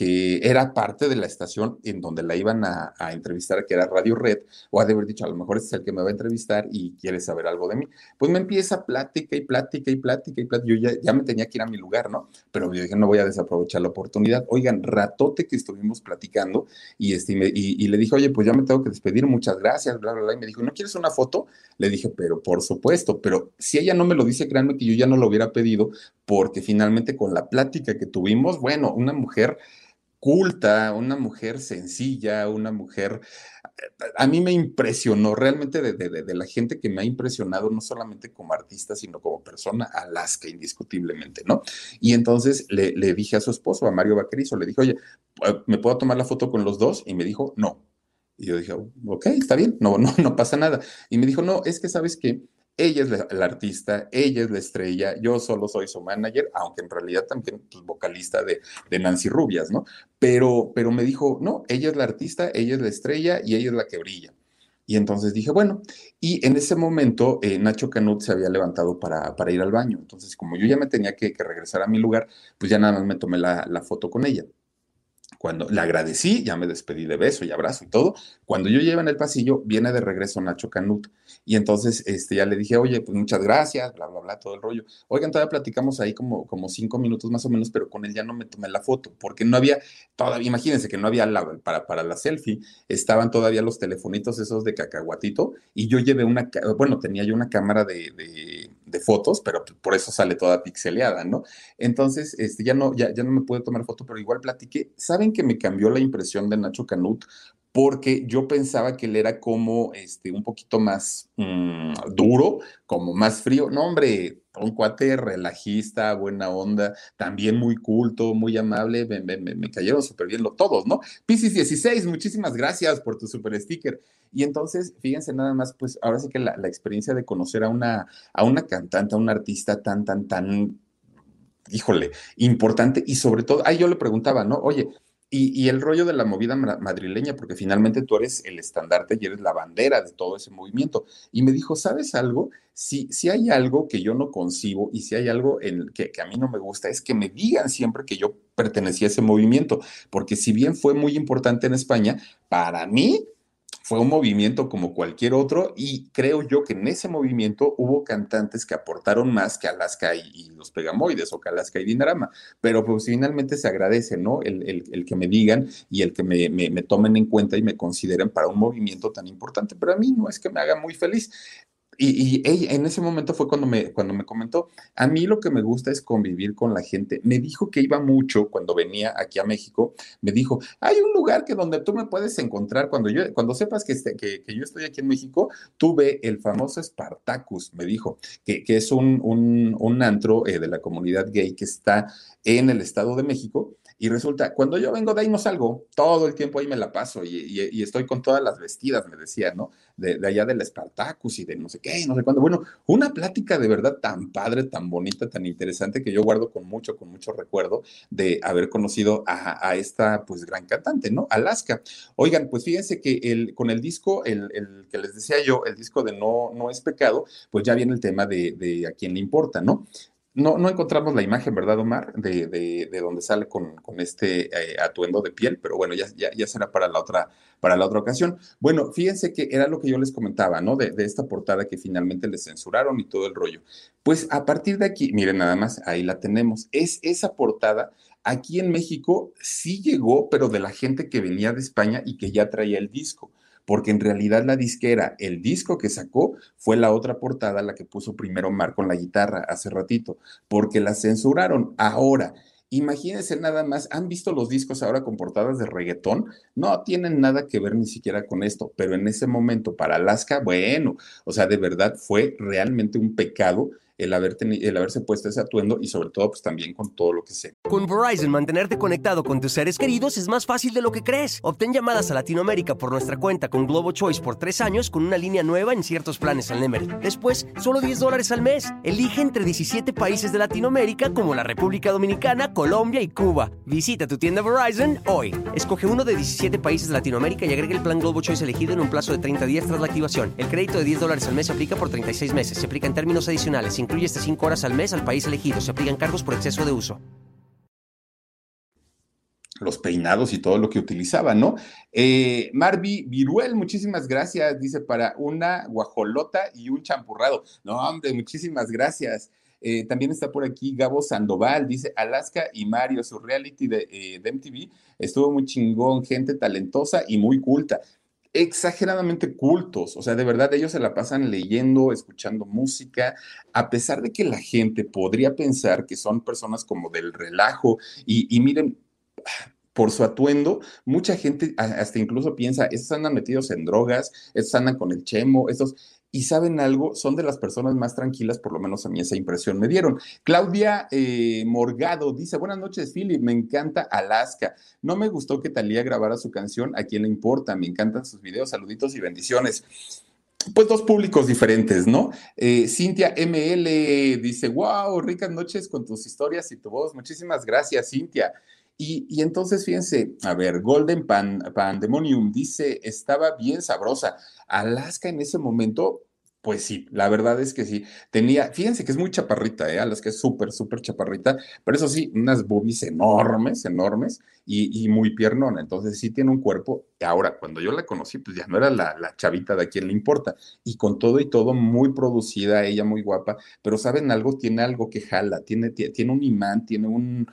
era parte de la estación en donde la iban a, entrevistar, que era Radio Red, o ha de haber dicho, a lo mejor este es el que me va a entrevistar y quiere saber algo de mí. Pues me empieza plática y plática y plática y plática. Yo ya, me tenía que ir a mi lugar, ¿no? Pero yo dije, no voy a desaprovechar la oportunidad. Oigan, ratote que estuvimos platicando y, este, y, le dije, oye, pues ya me tengo que despedir, muchas gracias, bla, bla, bla. Y me dijo, ¿no quieres una foto? Le dije, pero por supuesto, pero si ella no me lo dice, que yo ya no lo hubiera pedido, porque finalmente con la plática que tuvimos, bueno, una mujer culta, una mujer sencilla, una mujer... A mí me impresionó realmente de, la gente que me ha impresionado, no solamente como artista, sino como persona, Alaska, indiscutiblemente, ¿no? Y entonces le, le dije a su esposo, a Mario Vaquerizo, le dije, oye, ¿me puedo tomar la foto con los dos? Y me dijo, no. Y yo dije, ok, está bien, no, no, no pasa nada. Y me dijo, no, es que sabes que ella es la, artista, ella es la estrella, yo solo soy su manager, aunque en realidad también pues, vocalista de, Nancy Rubias, ¿no? Pero, pero me dijo, no, ella es la artista, ella es la estrella y ella es la que brilla. Y entonces dije, bueno, y en ese momento eh, Nacho Canut se había levantado para, para, ir al baño. Entonces, como yo ya me tenía que, regresar a mi lugar, pues ya nada más me tomé la, la foto con ella. Cuando le agradecí, ya me despedí de beso y abrazo y todo. Cuando yo llevo en el pasillo, viene de regreso Nacho Canut. Y entonces este, ya le dije, oye, pues muchas gracias, bla, bla, bla, todo el rollo. Oigan, todavía platicamos ahí como, como cinco minutos más o menos, pero con él ya no me tomé la foto, porque no había, todavía, imagínense que no había la, para, para la selfie, estaban todavía los telefonitos esos de cacahuatito, y yo llevé una, bueno, tenía yo una cámara de, de, de fotos, pero por eso sale toda pixeleada, ¿no? Entonces, este, ya, no, ya, ya no me pude tomar foto, pero igual platiqué. ¿Saben que me cambió la impresión de Nacho Canut? Porque yo pensaba que él era como este, un poquito más mmm, duro, como más frío. No, hombre, un cuate relajista, buena onda, también muy culto, muy amable, me, me, me cayeron súper bien lo, todos, ¿no? Piscis 16, muchísimas gracias por tu super sticker. Y entonces, fíjense nada más, pues ahora sí que la, la experiencia de conocer a una, a una cantante, a una artista tan, tan, tan, híjole, importante y sobre todo, ahí yo le preguntaba, ¿no? Oye, y, el rollo de la movida madrileña, porque finalmente tú eres el estandarte y eres la bandera de todo ese movimiento. Y me dijo, ¿sabes algo? Si, si hay algo que yo no concibo y si hay algo en que, que, a mí no me gusta, es que me digan siempre que yo pertenecía a ese movimiento, porque si bien fue muy importante en España, para mí fue un movimiento como cualquier otro y creo yo que en ese movimiento hubo cantantes que aportaron más que Alaska y, los Pegamoides o que Alaska y Dinarama, pero pues finalmente se agradece, ¿no? El, el, el que me digan y el que me, me, me, tomen en cuenta y me consideren para un movimiento tan importante, pero a mí no es que me haga muy feliz. Y, y ella, en ese momento fue cuando me, cuando me comentó, a mí lo que me gusta es convivir con la gente. Me dijo que iba mucho cuando venía aquí a México, me dijo, hay un lugar que donde tú me puedes encontrar, cuando, yo, cuando sepas que, este, que, yo estoy aquí en México, tú ve el famoso Spartacus, me dijo, que, que es un, un, un antro eh, de la comunidad gay que está en el Estado de México y resulta, cuando yo vengo de ahí no salgo, todo el tiempo ahí me la paso y, estoy con todas las vestidas, me decía, ¿no? De, de, allá del Spartacus y de no sé qué, no sé cuándo. Bueno, una plática de verdad tan padre, tan bonita, tan interesante que yo guardo con mucho, con mucho recuerdo de haber conocido a, a esta, pues, gran cantante, ¿no? Alaska. Oigan, pues fíjense que el, con el disco, el, el, que les decía yo, el disco de No, no es pecado, pues ya viene el tema de, de a quién le importa, ¿no? No, no, encontramos la imagen, ¿verdad, Omar? De, de, de donde sale con, con este eh, atuendo de piel, pero bueno, ya, ya, ya, será para la, otra, para la otra ocasión. Bueno, fíjense que era lo que yo les comentaba, ¿no? De, de, esta portada que finalmente le censuraron y todo el rollo. Pues a partir de aquí, miren nada más, ahí la tenemos. Es esa portada, aquí en México sí llegó, pero de la gente que venía de España y que ya traía el disco porque en realidad la disquera, el disco que sacó fue la otra portada, la que puso primero Mar con la guitarra hace ratito, porque la censuraron. Ahora, imagínense nada más, ¿han visto los discos ahora con portadas de reggaetón? No tienen nada que ver ni siquiera con esto, pero en ese momento para Alaska, bueno, o sea, de verdad fue realmente un pecado el, haber el haberse puesto ese atuendo y sobre todo pues también con todo lo que sé. Con Verizon, mantenerte conectado con tus seres queridos es más fácil de lo que crees. Obtén llamadas a Latinoamérica por nuestra cuenta con Globo Choice por tres años con una línea nueva en ciertos planes al Nemery. Después, solo 10 dólares al mes. Elige entre 17 países de Latinoamérica como la República Dominicana, Colombia y Cuba. Visita tu tienda Verizon hoy. Escoge uno de 17 países de Latinoamérica y agrega el plan Globo Choice elegido en un plazo de 30 días tras la activación. El crédito de 10 dólares al mes se aplica por 36 meses. Se aplica en términos adicionales. Se incluye hasta 5 horas al mes al país elegido. Se aplican cargos por exceso de uso. Los peinados y todo lo que utilizaba, ¿no? Eh, Marvi Viruel, muchísimas gracias. Dice para una guajolota y un champurrado. No, hombre, muchísimas gracias. Eh, también está por aquí Gabo Sandoval, dice Alaska y Mario, su reality de, eh, de MTV estuvo muy chingón, gente talentosa y muy culta exageradamente cultos, o sea, de verdad ellos se la pasan leyendo, escuchando música, a pesar de que la gente podría pensar que son personas como del relajo y, miren, por su atuendo, mucha gente hasta incluso piensa, estos andan metidos en drogas, estos andan con el chemo, estos, y saben algo, son de las personas más tranquilas, por lo menos a mí esa impresión me dieron. Claudia eh, Morgado dice, buenas noches, Philip, me encanta Alaska. No me gustó que Talía grabara su canción, ¿a quién le importa? Me encantan sus videos, saluditos y bendiciones. Pues dos públicos diferentes, ¿no? Eh, Cintia ML dice, wow, ricas noches con tus historias y tu voz. Muchísimas gracias, Cintia. Y, y, entonces, fíjense, a ver, Golden Pan, Pandemonium dice, estaba bien sabrosa. Alaska en ese momento Pues sí, la verdad es que sí. Tenía, fíjense que es muy chaparrita, ¿eh? que es súper, súper chaparrita, pero eso sí, unas boobies enormes, enormes y, y, muy piernona. Entonces sí tiene un cuerpo. Ahora, cuando yo la conocí, pues ya no era la, la chavita de a quien le importa. Y con todo y todo, muy producida, ella muy guapa, pero ¿saben algo? Tiene algo que jala, tiene, tiene un imán, tiene un,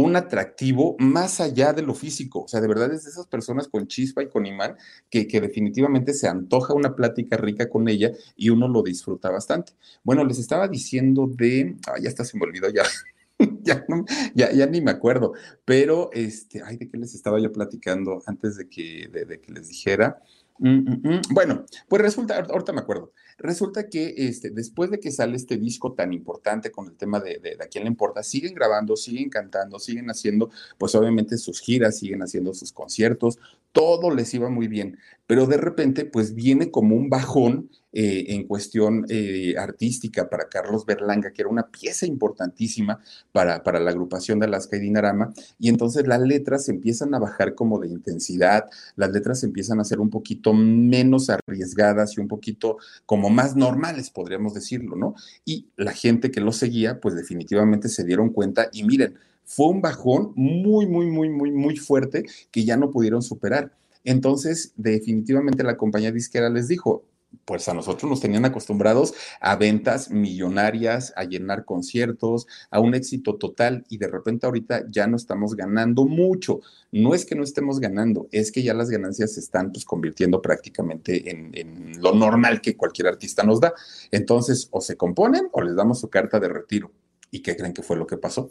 un atractivo más allá de lo físico. O sea, de verdad es de esas personas con chispa y con imán que, que definitivamente se antoja una plática rica con ella y uno lo disfruta bastante. Bueno, les estaba diciendo de, ah, ya está, se me olvidó ya. ya, ya, ya, ni me acuerdo, pero este, ay, ¿de qué les estaba yo platicando antes de que, de, que les dijera? Bueno, pues resulta, ahorita me acuerdo. Resulta que este, después de que sale este disco tan importante con el tema de, de, a quién le importa, siguen grabando, siguen cantando, siguen haciendo, pues obviamente sus giras, siguen haciendo sus conciertos, todo les iba muy bien, pero de repente pues viene como un bajón eh, en cuestión eh, artística para Carlos Berlanga, que era una pieza importantísima para, para la agrupación de Alaska y Dinarama, y entonces las letras empiezan a bajar como de intensidad, las letras empiezan a ser un poquito menos arriesgadas y un poquito como más normales, podríamos decirlo, ¿no? Y la gente que lo seguía, pues definitivamente se dieron cuenta y miren, fue un bajón muy, muy, muy, muy, muy fuerte que ya no pudieron superar. Entonces, definitivamente la compañía disquera les dijo, pues a nosotros nos tenían acostumbrados a ventas millonarias, a llenar conciertos, a un éxito total y de repente ahorita ya no estamos ganando mucho. No es que no estemos ganando, es que ya las ganancias se están pues convirtiendo prácticamente en, en lo normal que cualquier artista nos da. Entonces, o se componen o les damos su carta de retiro. ¿Y qué creen que fue lo que pasó?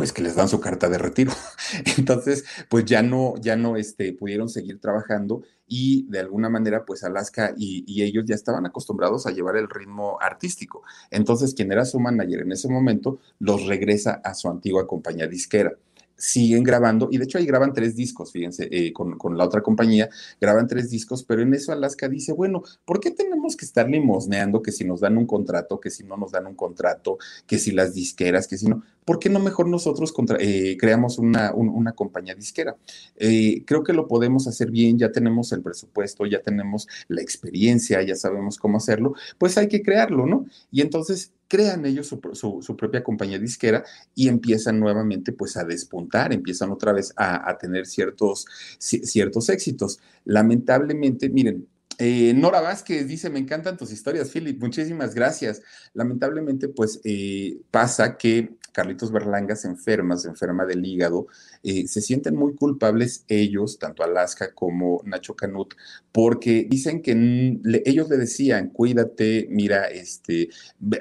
Pues que les dan su carta de retiro. Entonces, pues ya no, ya no este, pudieron seguir trabajando y de alguna manera, pues Alaska y, ellos ya estaban acostumbrados a llevar el ritmo artístico. Entonces, quien era su manager en ese momento, los regresa a su antigua compañía disquera siguen grabando, y de hecho ahí graban tres discos, fíjense, eh, con, con, la otra compañía, graban tres discos, pero en eso Alaska dice, bueno, ¿por qué tenemos que estar limosneando que si nos dan un contrato, que si no nos dan un contrato, que si las disqueras, que si no? ¿Por qué no mejor nosotros eh, creamos una, un, una, compañía disquera? Eh, creo que lo podemos hacer bien, ya tenemos el presupuesto, ya tenemos la experiencia, ya sabemos cómo hacerlo, pues hay que crearlo, ¿no? Y entonces crean ellos su, su, propia compañía disquera y empiezan nuevamente pues a despuntar, empiezan otra vez a, a tener ciertos, ciertos éxitos. Lamentablemente, miren, eh, Nora Vázquez dice, me encantan tus historias, Philip, muchísimas gracias. Lamentablemente, pues eh, pasa que Carlitos Berlanga se enferma, se enferma del hígado, eh, se sienten muy culpables ellos, tanto Alaska como Nacho Canut, porque dicen que le, ellos le decían, cuídate, mira, este,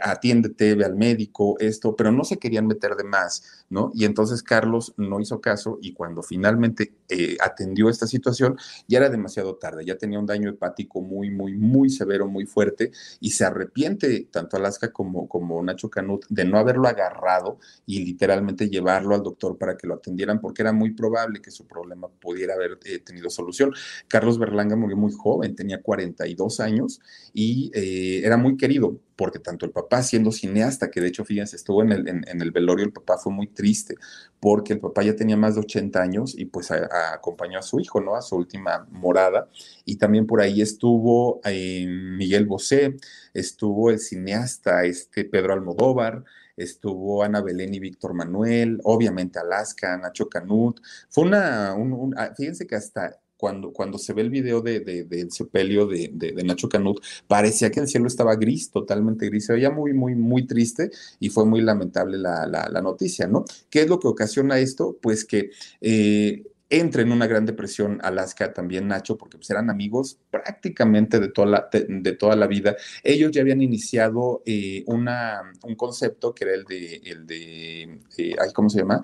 atiéndete, ve al médico, esto, pero no se querían meter de más, ¿no? Y entonces Carlos no hizo caso y cuando finalmente eh, atendió esta situación, ya era demasiado tarde, ya tenía un daño hepático muy, muy, muy severo, muy fuerte, y se arrepiente tanto Alaska como, como Nacho Canut de no haberlo agarrado y literalmente llevarlo al doctor para que lo atendieran, porque era muy probable que su problema pudiera haber eh, tenido solución. Carlos Berlanga murió muy joven, tenía 42 años y eh, era muy querido porque tanto el papá siendo cineasta, que de hecho, fíjense, estuvo en el, en, el velorio, el papá fue muy triste, porque el papá ya tenía más de 80 años y pues acompañó a su hijo, ¿no? A su última morada. Y también por ahí estuvo eh, Miguel Bosé, estuvo el cineasta este Pedro Almodóvar, estuvo Ana Belén y Víctor Manuel, obviamente Alaska, Nacho Canut. Fue una, un, un, ah, fíjense que hasta cuando, cuando se ve el video de, de, del sepelio de, de, de, Nacho Canut, parecía que el cielo estaba gris, totalmente gris, se veía muy, muy, muy triste y fue muy lamentable la, la, la noticia, ¿no? ¿Qué es lo que ocasiona esto? Pues que eh, entra en una gran depresión Alaska, también Nacho, porque pues eran amigos prácticamente de toda la, de, toda la vida. Ellos ya habían iniciado eh, una, un concepto que era el de, el de eh, ay, ¿cómo se llama?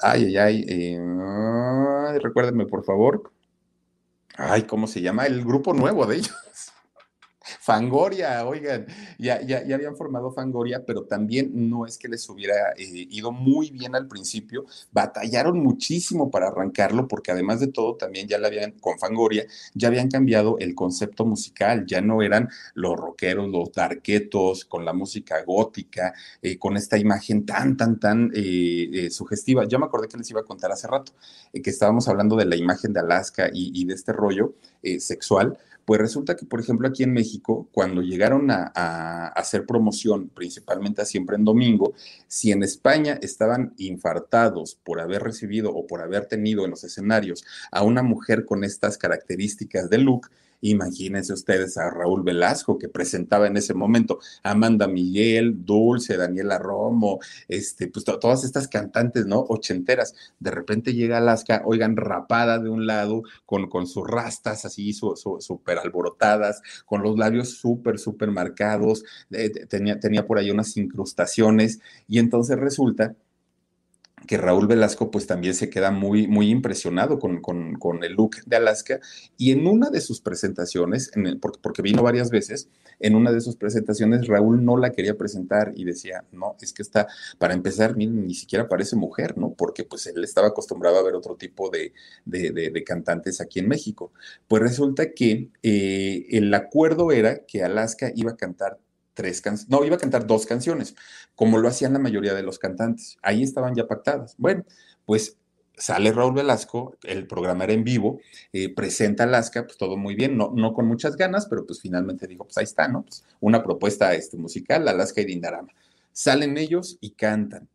Ay, ay, ay, eh, recuérdenme por favor. Ay, ¿cómo se llama? El grupo nuevo de ellos. Fangoria, oigan, ya, ya, ya, habían formado Fangoria, pero también no es que les hubiera eh, ido muy bien al principio, batallaron muchísimo para arrancarlo, porque además de todo, también ya la habían, con Fangoria, ya habían cambiado el concepto musical, ya no eran los rockeros, los darquetos, con la música gótica, eh, con esta imagen tan, tan, tan eh, sugestiva. Yo me acordé que les iba a contar hace rato, que estábamos hablando de la imagen de Alaska y de este rollo sexual Pues resulta que, por ejemplo, aquí en México, cuando llegaron a, a hacer promoción, principalmente siempre en domingo, si en España estaban infartados por haber recibido o por haber tenido en los escenarios a una mujer con estas características de look, Imagínense ustedes a Raúl Velasco, que presentaba en ese momento Amanda Miguel, Dulce, Daniela Romo, este, pues todas estas cantantes, ¿no? Ochenteras. De repente llega Alaska, oigan, rapada de un lado, con, con sus rastas así súper alborotadas, con los labios súper, súper marcados, eh, tenía, tenía por ahí unas incrustaciones, y entonces resulta que Raúl Velasco pues también se queda muy, muy impresionado con, con, el look de Alaska y en una de sus presentaciones, porque, vino varias veces, en una de sus presentaciones Raúl no la quería presentar y decía, no, es que está, para empezar, ni siquiera parece mujer, ¿no? Porque pues él estaba acostumbrado a ver otro tipo de, de, cantantes aquí en México. Pues resulta que eh, el acuerdo era que Alaska iba a cantar tres canciones, no, iba a cantar dos canciones, como lo hacían la mayoría de los cantantes. Ahí estaban ya pactadas. Bueno, pues sale Raúl Velasco, el programa era en vivo, eh, presenta Alaska, pues todo muy bien, no, no con muchas ganas, pero pues finalmente dijo, pues ahí está, ¿no? Pues una propuesta este, musical, Alaska y Dindarama. Salen ellos y cantan.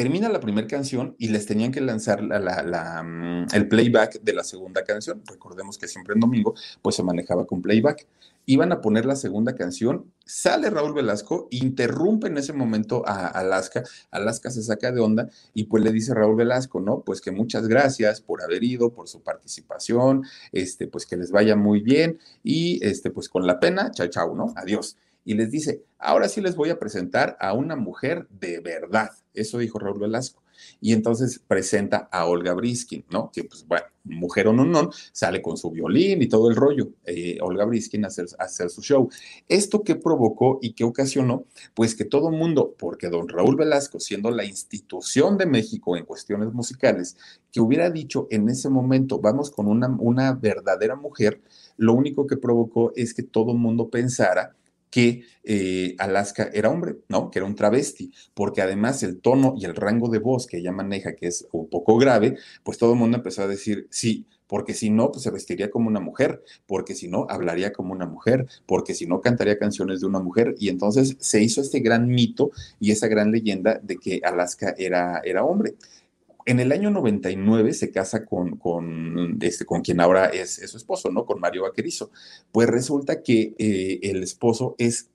Termina la primera canción y les tenían que lanzar la, mm, el playback de la segunda canción. Recordemos que siempre en domingo, pues se manejaba con playback iban a poner la segunda canción, sale Raúl Velasco, interrumpe en ese momento a Alaska, Alaska se saca de onda y pues le dice Raúl Velasco, ¿no? Pues que muchas gracias por haber ido, por su participación, este, pues que les vaya muy bien y este, pues con la pena, chao, chao, ¿no? Adiós. Y les dice, ahora sí les voy a presentar a una mujer de verdad. Eso dijo Raúl Velasco y entonces presenta a Olga Briskin, ¿no? Que pues bueno, mujer o no, no, sale con su violín y todo el rollo, eh, Olga Briskin a hacer, hacer, su show. ¿Esto qué provocó y qué ocasionó? Pues que todo mundo, porque don Raúl Velasco, siendo la institución de México en cuestiones musicales, que hubiera dicho en ese momento, vamos con una, una verdadera mujer, lo único que provocó es que todo mundo pensara que eh, Alaska era hombre, ¿no? Que era un travesti, porque además el tono y el rango de voz que ella maneja, que es un poco grave, pues todo el mundo empezó a decir, sí, porque si no, pues se vestiría como una mujer, porque si no, hablaría como una mujer, porque si no, cantaría canciones de una mujer. Y entonces se hizo este gran mito y esa gran leyenda de que Alaska era, era hombre en el año 99 se casa con, con, este, con quien ahora es, su esposo, ¿no? Con Mario Vaquerizo. Pues resulta que eh, el esposo es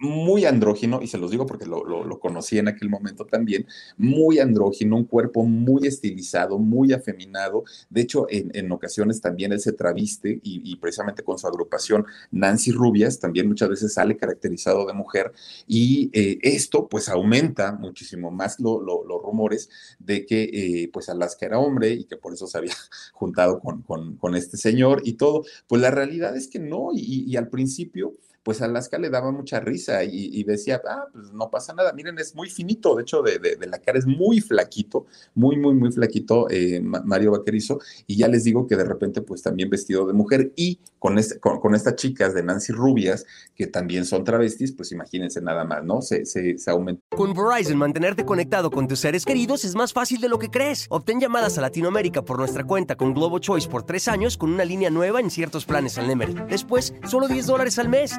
muy andrógino, y se los digo porque lo, conocí en aquel momento también, muy andrógino, un cuerpo muy estilizado, muy afeminado. De hecho, en, ocasiones también él se traviste y, precisamente con su agrupación Nancy Rubias también muchas veces sale caracterizado de mujer y eh, esto pues aumenta muchísimo más los rumores de que eh, pues Alaska era hombre y que por eso se había juntado con, con, este señor y todo. Pues la realidad es que no, y al principio pues Alaska le daba mucha risa y, decía, ah, pues no pasa nada, miren, es muy finito, de hecho, de, la cara es muy flaquito, muy, muy, muy flaquito eh, Mario Vaquerizo, y ya les digo que de repente, pues también vestido de mujer, y con, este, con, estas chicas de Nancy Rubias, que también son travestis, pues imagínense nada más, ¿no? Se, se, se aumenta. Con Verizon, mantenerte conectado con tus seres queridos es más fácil de lo que crees. Obtén llamadas a Latinoamérica por nuestra cuenta con Globo Choice por tres años con una línea nueva en ciertos planes al Nemery. Después, solo 10 dólares al mes.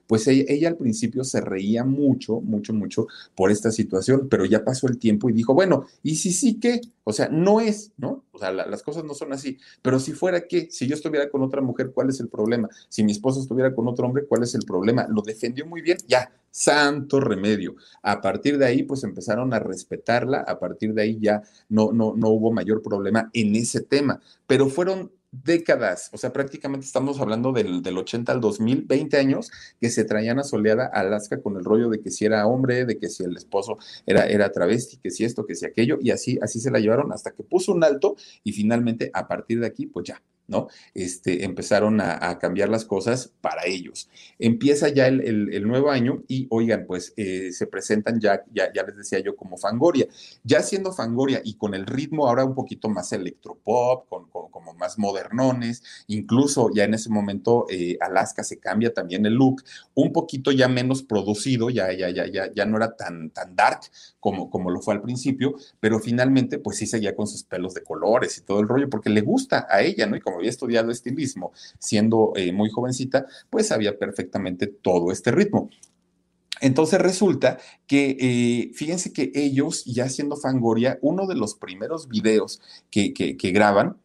pues ella, al principio se reía mucho, mucho, mucho por esta situación, pero ya pasó el tiempo y dijo, bueno, ¿y si sí qué? O sea, no es, ¿no? O sea, las cosas no son así, pero si fuera qué, si yo estuviera con otra mujer, ¿cuál es el problema? Si mi esposo estuviera con otro hombre, ¿cuál es el problema? Lo defendió muy bien, ya, santo remedio. A partir de ahí, pues empezaron a respetarla, a partir de ahí ya no, no, no hubo mayor problema en ese tema, pero fueron décadas, o sea, prácticamente estamos hablando del, del 80 al 2000, 20 años que se traían a soleada a Alaska con el rollo de que si era hombre, de que si el esposo era, era travesti, que si esto, que si aquello, y así, así se la llevaron hasta que puso un alto y finalmente a partir de aquí, pues ya, ¿no? Este, empezaron a, cambiar las cosas para ellos. Empieza ya el, nuevo año y, oigan, pues eh, se presentan ya, ya, ya, les decía yo, como Fangoria. Ya siendo Fangoria y con el ritmo ahora un poquito más electropop, con, como más modernones, incluso ya en ese momento eh, Alaska se cambia también el look, un poquito ya menos producido, ya, ya, ya, ya, ya no era tan, tan dark como, como lo fue al principio, pero finalmente pues sí seguía con sus pelos de colores y todo el rollo, porque le gusta a ella, ¿no? Y como había estudiado estilismo siendo eh, muy jovencita, pues sabía perfectamente todo este ritmo. Entonces resulta que, eh, fíjense que ellos, ya siendo Fangoria, uno de los primeros videos que, que, que graban,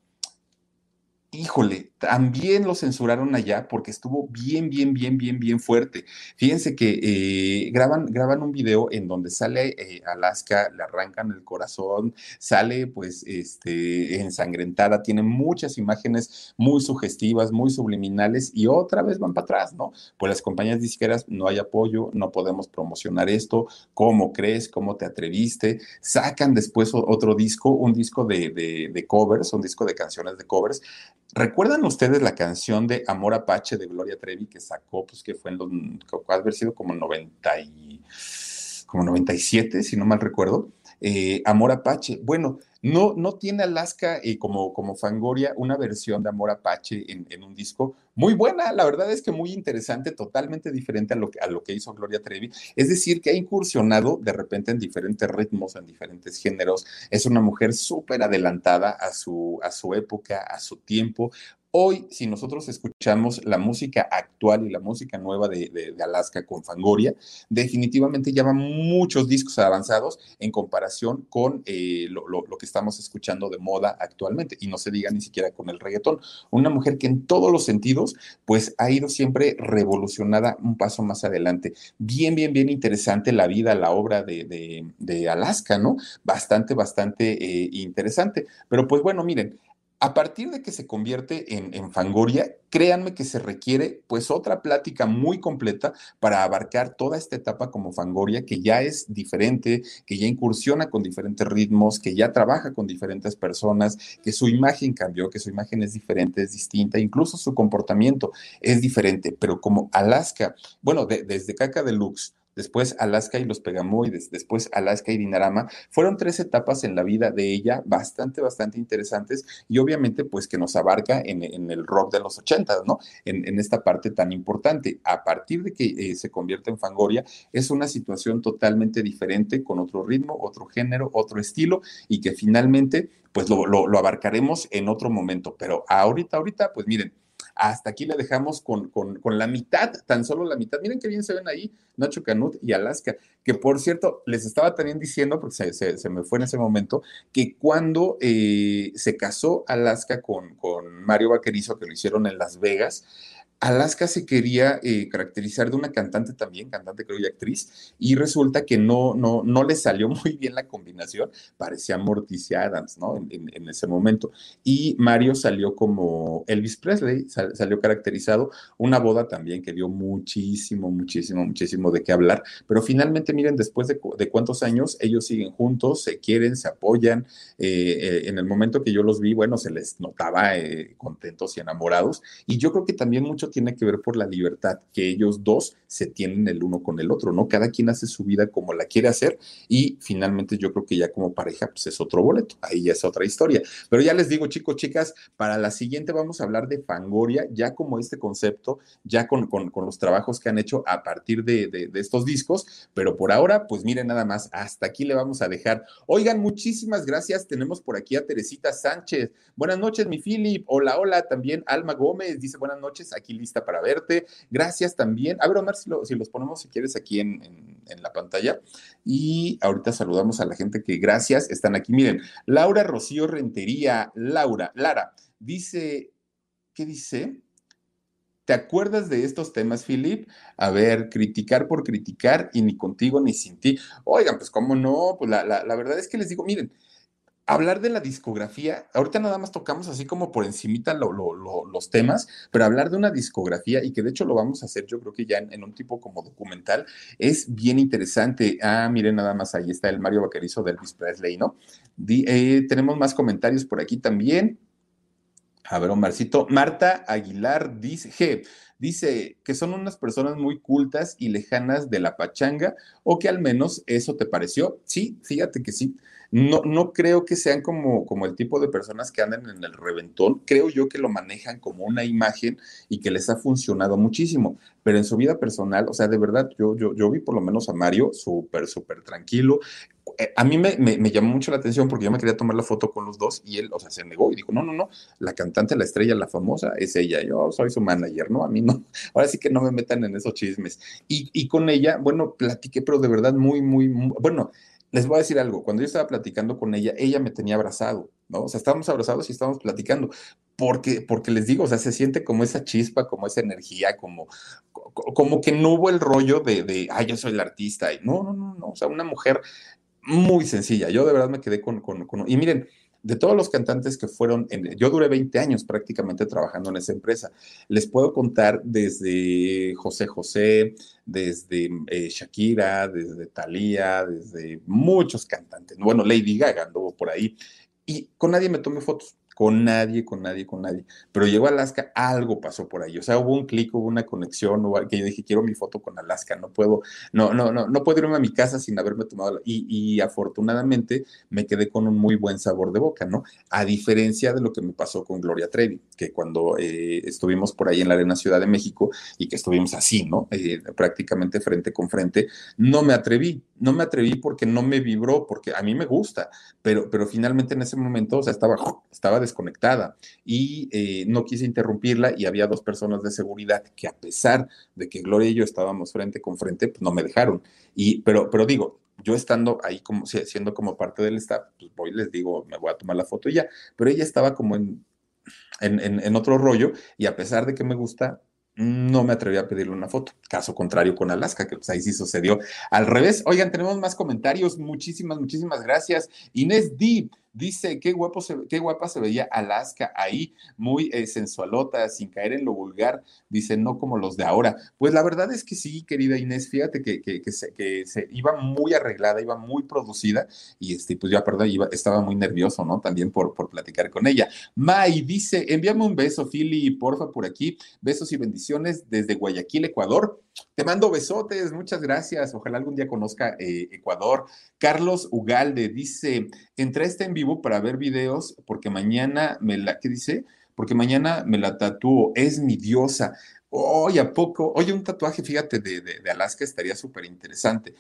híjole, también lo censuraron allá porque estuvo bien, bien, bien, bien, bien fuerte. Fíjense que eh, graban, graban un video en donde sale eh, Alaska, le arrancan el corazón, sale pues este, ensangrentada, tiene muchas imágenes muy sugestivas, muy subliminales y otra vez van para atrás, ¿no? Pues las compañías disqueras no hay apoyo, no podemos promocionar esto, ¿cómo crees? ¿Cómo te atreviste? Sacan después otro disco, un disco de, de, de covers, un disco de canciones de covers ¿Recuerdan ustedes la canción de Amor Apache de Gloria Trevi que sacó, pues que fue en los, haber sido como 90 y, como 97, si no mal recuerdo? Eh, Amor Apache. Bueno, no, no tiene Alaska eh, como, como Fangoria una versión de Amor Apache en, un disco muy buena, la verdad es que muy interesante, totalmente diferente a lo, que, a lo que hizo Gloria Trevi. Es decir, que ha incursionado de repente en diferentes ritmos, en diferentes géneros. Es una mujer súper adelantada a su, a su época, a su tiempo. Hoy, si nosotros escuchamos la música actual y la música nueva de, Alaska con Fangoria, definitivamente lleva muchos discos avanzados en comparación con eh, lo, que estamos escuchando de moda actualmente. Y no se diga ni siquiera con el reggaetón. Una mujer que en todos los sentidos, pues ha ido siempre revolucionada un paso más adelante. Bien, bien, bien interesante la vida, la obra de, Alaska, ¿no? Bastante, bastante eh, interesante. Pero pues bueno, miren, a partir de que se convierte en, Fangoria, créanme que se requiere pues otra plática muy completa para abarcar toda esta etapa como Fangoria, que ya es diferente, que ya incursiona con diferentes ritmos, que ya trabaja con diferentes personas, que su imagen cambió, que su imagen es diferente, es distinta, incluso su comportamiento es diferente, pero como Alaska, bueno, desde Caca Deluxe después Alaska y los Pegamoides, después Alaska y Dinarama. Fueron tres etapas en la vida de ella bastante, bastante interesantes y obviamente pues que nos abarca en, el rock de los ochentas, ¿no? En, esta parte tan importante. A partir de que eh, se convierte en Fangoria, es una situación totalmente diferente, con otro ritmo, otro género, otro estilo y que finalmente pues lo, lo abarcaremos en otro momento. Pero ahorita, ahorita, pues miren, hasta aquí le dejamos con, la mitad, tan solo la mitad. Miren qué bien se ven ahí Nacho Canut y Alaska, que por cierto, les estaba también diciendo, porque se, me fue en ese momento, que cuando eh, se casó Alaska con, con Mario Vaquerizo, que lo hicieron en Las Vegas, Alaska se quería eh, caracterizar de una cantante también, cantante creo y actriz, y resulta que no, no, no le salió muy bien la combinación, parecía Morticia Adams, ¿no? En, ese momento. Y Mario salió como Elvis Presley, salió caracterizado, una boda también que dio muchísimo, muchísimo, muchísimo de qué hablar, pero finalmente miren, después de, cuántos años ellos siguen juntos, se quieren, se apoyan, eh, eh, en el momento que yo los vi, bueno, se les notaba contentos y enamorados, y yo creo que también muchos tiene que ver por la libertad que ellos dos se tienen el uno con el otro, ¿no? Cada quien hace su vida como la quiere hacer y finalmente yo creo que ya como pareja pues es otro boleto, ahí ya es otra historia. Pero ya les digo chicos, chicas, para la siguiente vamos a hablar de Fangoria, ya como este concepto, ya con, con, los trabajos que han hecho a partir de, de, de estos discos, pero por ahora pues miren nada más, hasta aquí le vamos a dejar. Oigan, muchísimas gracias, tenemos por aquí a Teresita Sánchez. Buenas noches, mi Philip. Hola, hola, también Alma Gómez dice buenas noches, aquí lista para verte. Gracias también. A ver, Omar, si, los ponemos, si quieres, aquí en, la pantalla. Y ahorita saludamos a la gente que gracias, están aquí. Miren, Laura Rocío Rentería, Laura, Lara, dice, ¿qué dice? ¿Te acuerdas de estos temas, Philip? A ver, criticar por criticar y ni contigo ni sin ti. Oigan, pues cómo no, pues la, la verdad es que les digo, miren, hablar de la discografía, ahorita nada más tocamos así como por encimita los temas, pero hablar de una discografía y que de hecho lo vamos a hacer yo creo que ya en, un tipo como documental, es bien interesante. Ah, miren nada más, ahí está el Mario Vaquerizo de Elvis Presley, ¿no? Eh, tenemos más comentarios por aquí también. A ver, Omarcito. Marta Aguilar dice, dice que son unas personas muy cultas y lejanas de la pachanga, o que al menos eso te pareció. Sí, fíjate que sí. No, no creo que sean como, como el tipo de personas que andan en el reventón. Creo yo que lo manejan como una imagen y que les ha funcionado muchísimo. Pero en su vida personal, o sea, de verdad, yo, yo, yo vi por lo menos a Mario súper, súper tranquilo. Eh, a mí me, me, llamó mucho la atención porque yo me quería tomar la foto con los dos y él, o sea, se negó y dijo, no, no, no, la cantante, la estrella, la famosa, es ella, yo soy su manager, ¿no? A mí no, ahora sí que no me metan en esos chismes. Y, y con ella, bueno, platiqué, pero de verdad muy, muy, muy bueno, les voy a decir algo, cuando yo estaba platicando con ella, ella me tenía abrazado, ¿no? O sea, estábamos abrazados y estábamos platicando, porque, porque les digo, o sea, se siente como esa chispa, como esa energía, como, como que no hubo el rollo de, de yo soy la artista, no, no, no, no, o sea, una mujer muy sencilla, yo de verdad me quedé con, con, con y miren, de todos los cantantes que fueron, en, yo duré 20 años prácticamente trabajando en esa empresa. Les puedo contar desde José José, desde eh, Shakira, desde Thalía, desde muchos cantantes. Bueno, Lady Gaga anduvo por ahí. Y con nadie me tomé fotos con nadie, con nadie, con nadie. Pero llegó a Alaska, algo pasó por ahí. O sea, hubo un clic, hubo una conexión, hubo, que yo dije, quiero mi foto con Alaska, no puedo, no, no, no, no puedo irme a mi casa sin haberme tomado. Y, y afortunadamente me quedé con un muy buen sabor de boca, ¿no? A diferencia de lo que me pasó con Gloria Trevi, que cuando eh, estuvimos por ahí en la Arena Ciudad de México y que estuvimos así, ¿no? Eh, prácticamente frente con frente, no me atreví, no me atreví porque no me vibró, porque a mí me gusta, pero, pero finalmente en ese momento, o sea, estaba, estaba desconectada y eh, no quise interrumpirla y había dos personas de seguridad que a pesar de que Gloria y yo estábamos frente con frente, pues no me dejaron. Y, pero, pero digo, yo estando ahí como siendo como parte del staff, pues voy les digo, me voy a tomar la foto y ya, pero ella estaba como en, en, en, otro rollo y a pesar de que me gusta, no me atreví a pedirle una foto. Caso contrario con Alaska, que pues ahí sí sucedió al revés. Oigan, tenemos más comentarios. Muchísimas, muchísimas gracias. Inés D. Dice, qué, guapo qué guapa se veía Alaska ahí, muy eh, sensualota, sin caer en lo vulgar. Dice, no como los de ahora. Pues la verdad es que sí, querida Inés, fíjate que, que, se, que se iba muy arreglada, iba muy producida y este, pues ya, perdón, iba, estaba muy nervioso, ¿no? También por, por platicar con ella. May dice, envíame un beso, Philly, porfa, por aquí. Besos y bendiciones desde Guayaquil, Ecuador. Te mando besotes, muchas gracias. Ojalá algún día conozca eh, Ecuador. Carlos Ugalde dice, entré este en vivo para ver videos porque mañana me la, ¿qué dice? Porque mañana me la tatúo, es mi diosa. Oye, ¿a poco? Oye, un tatuaje, fíjate, de, Alaska estaría súper interesante.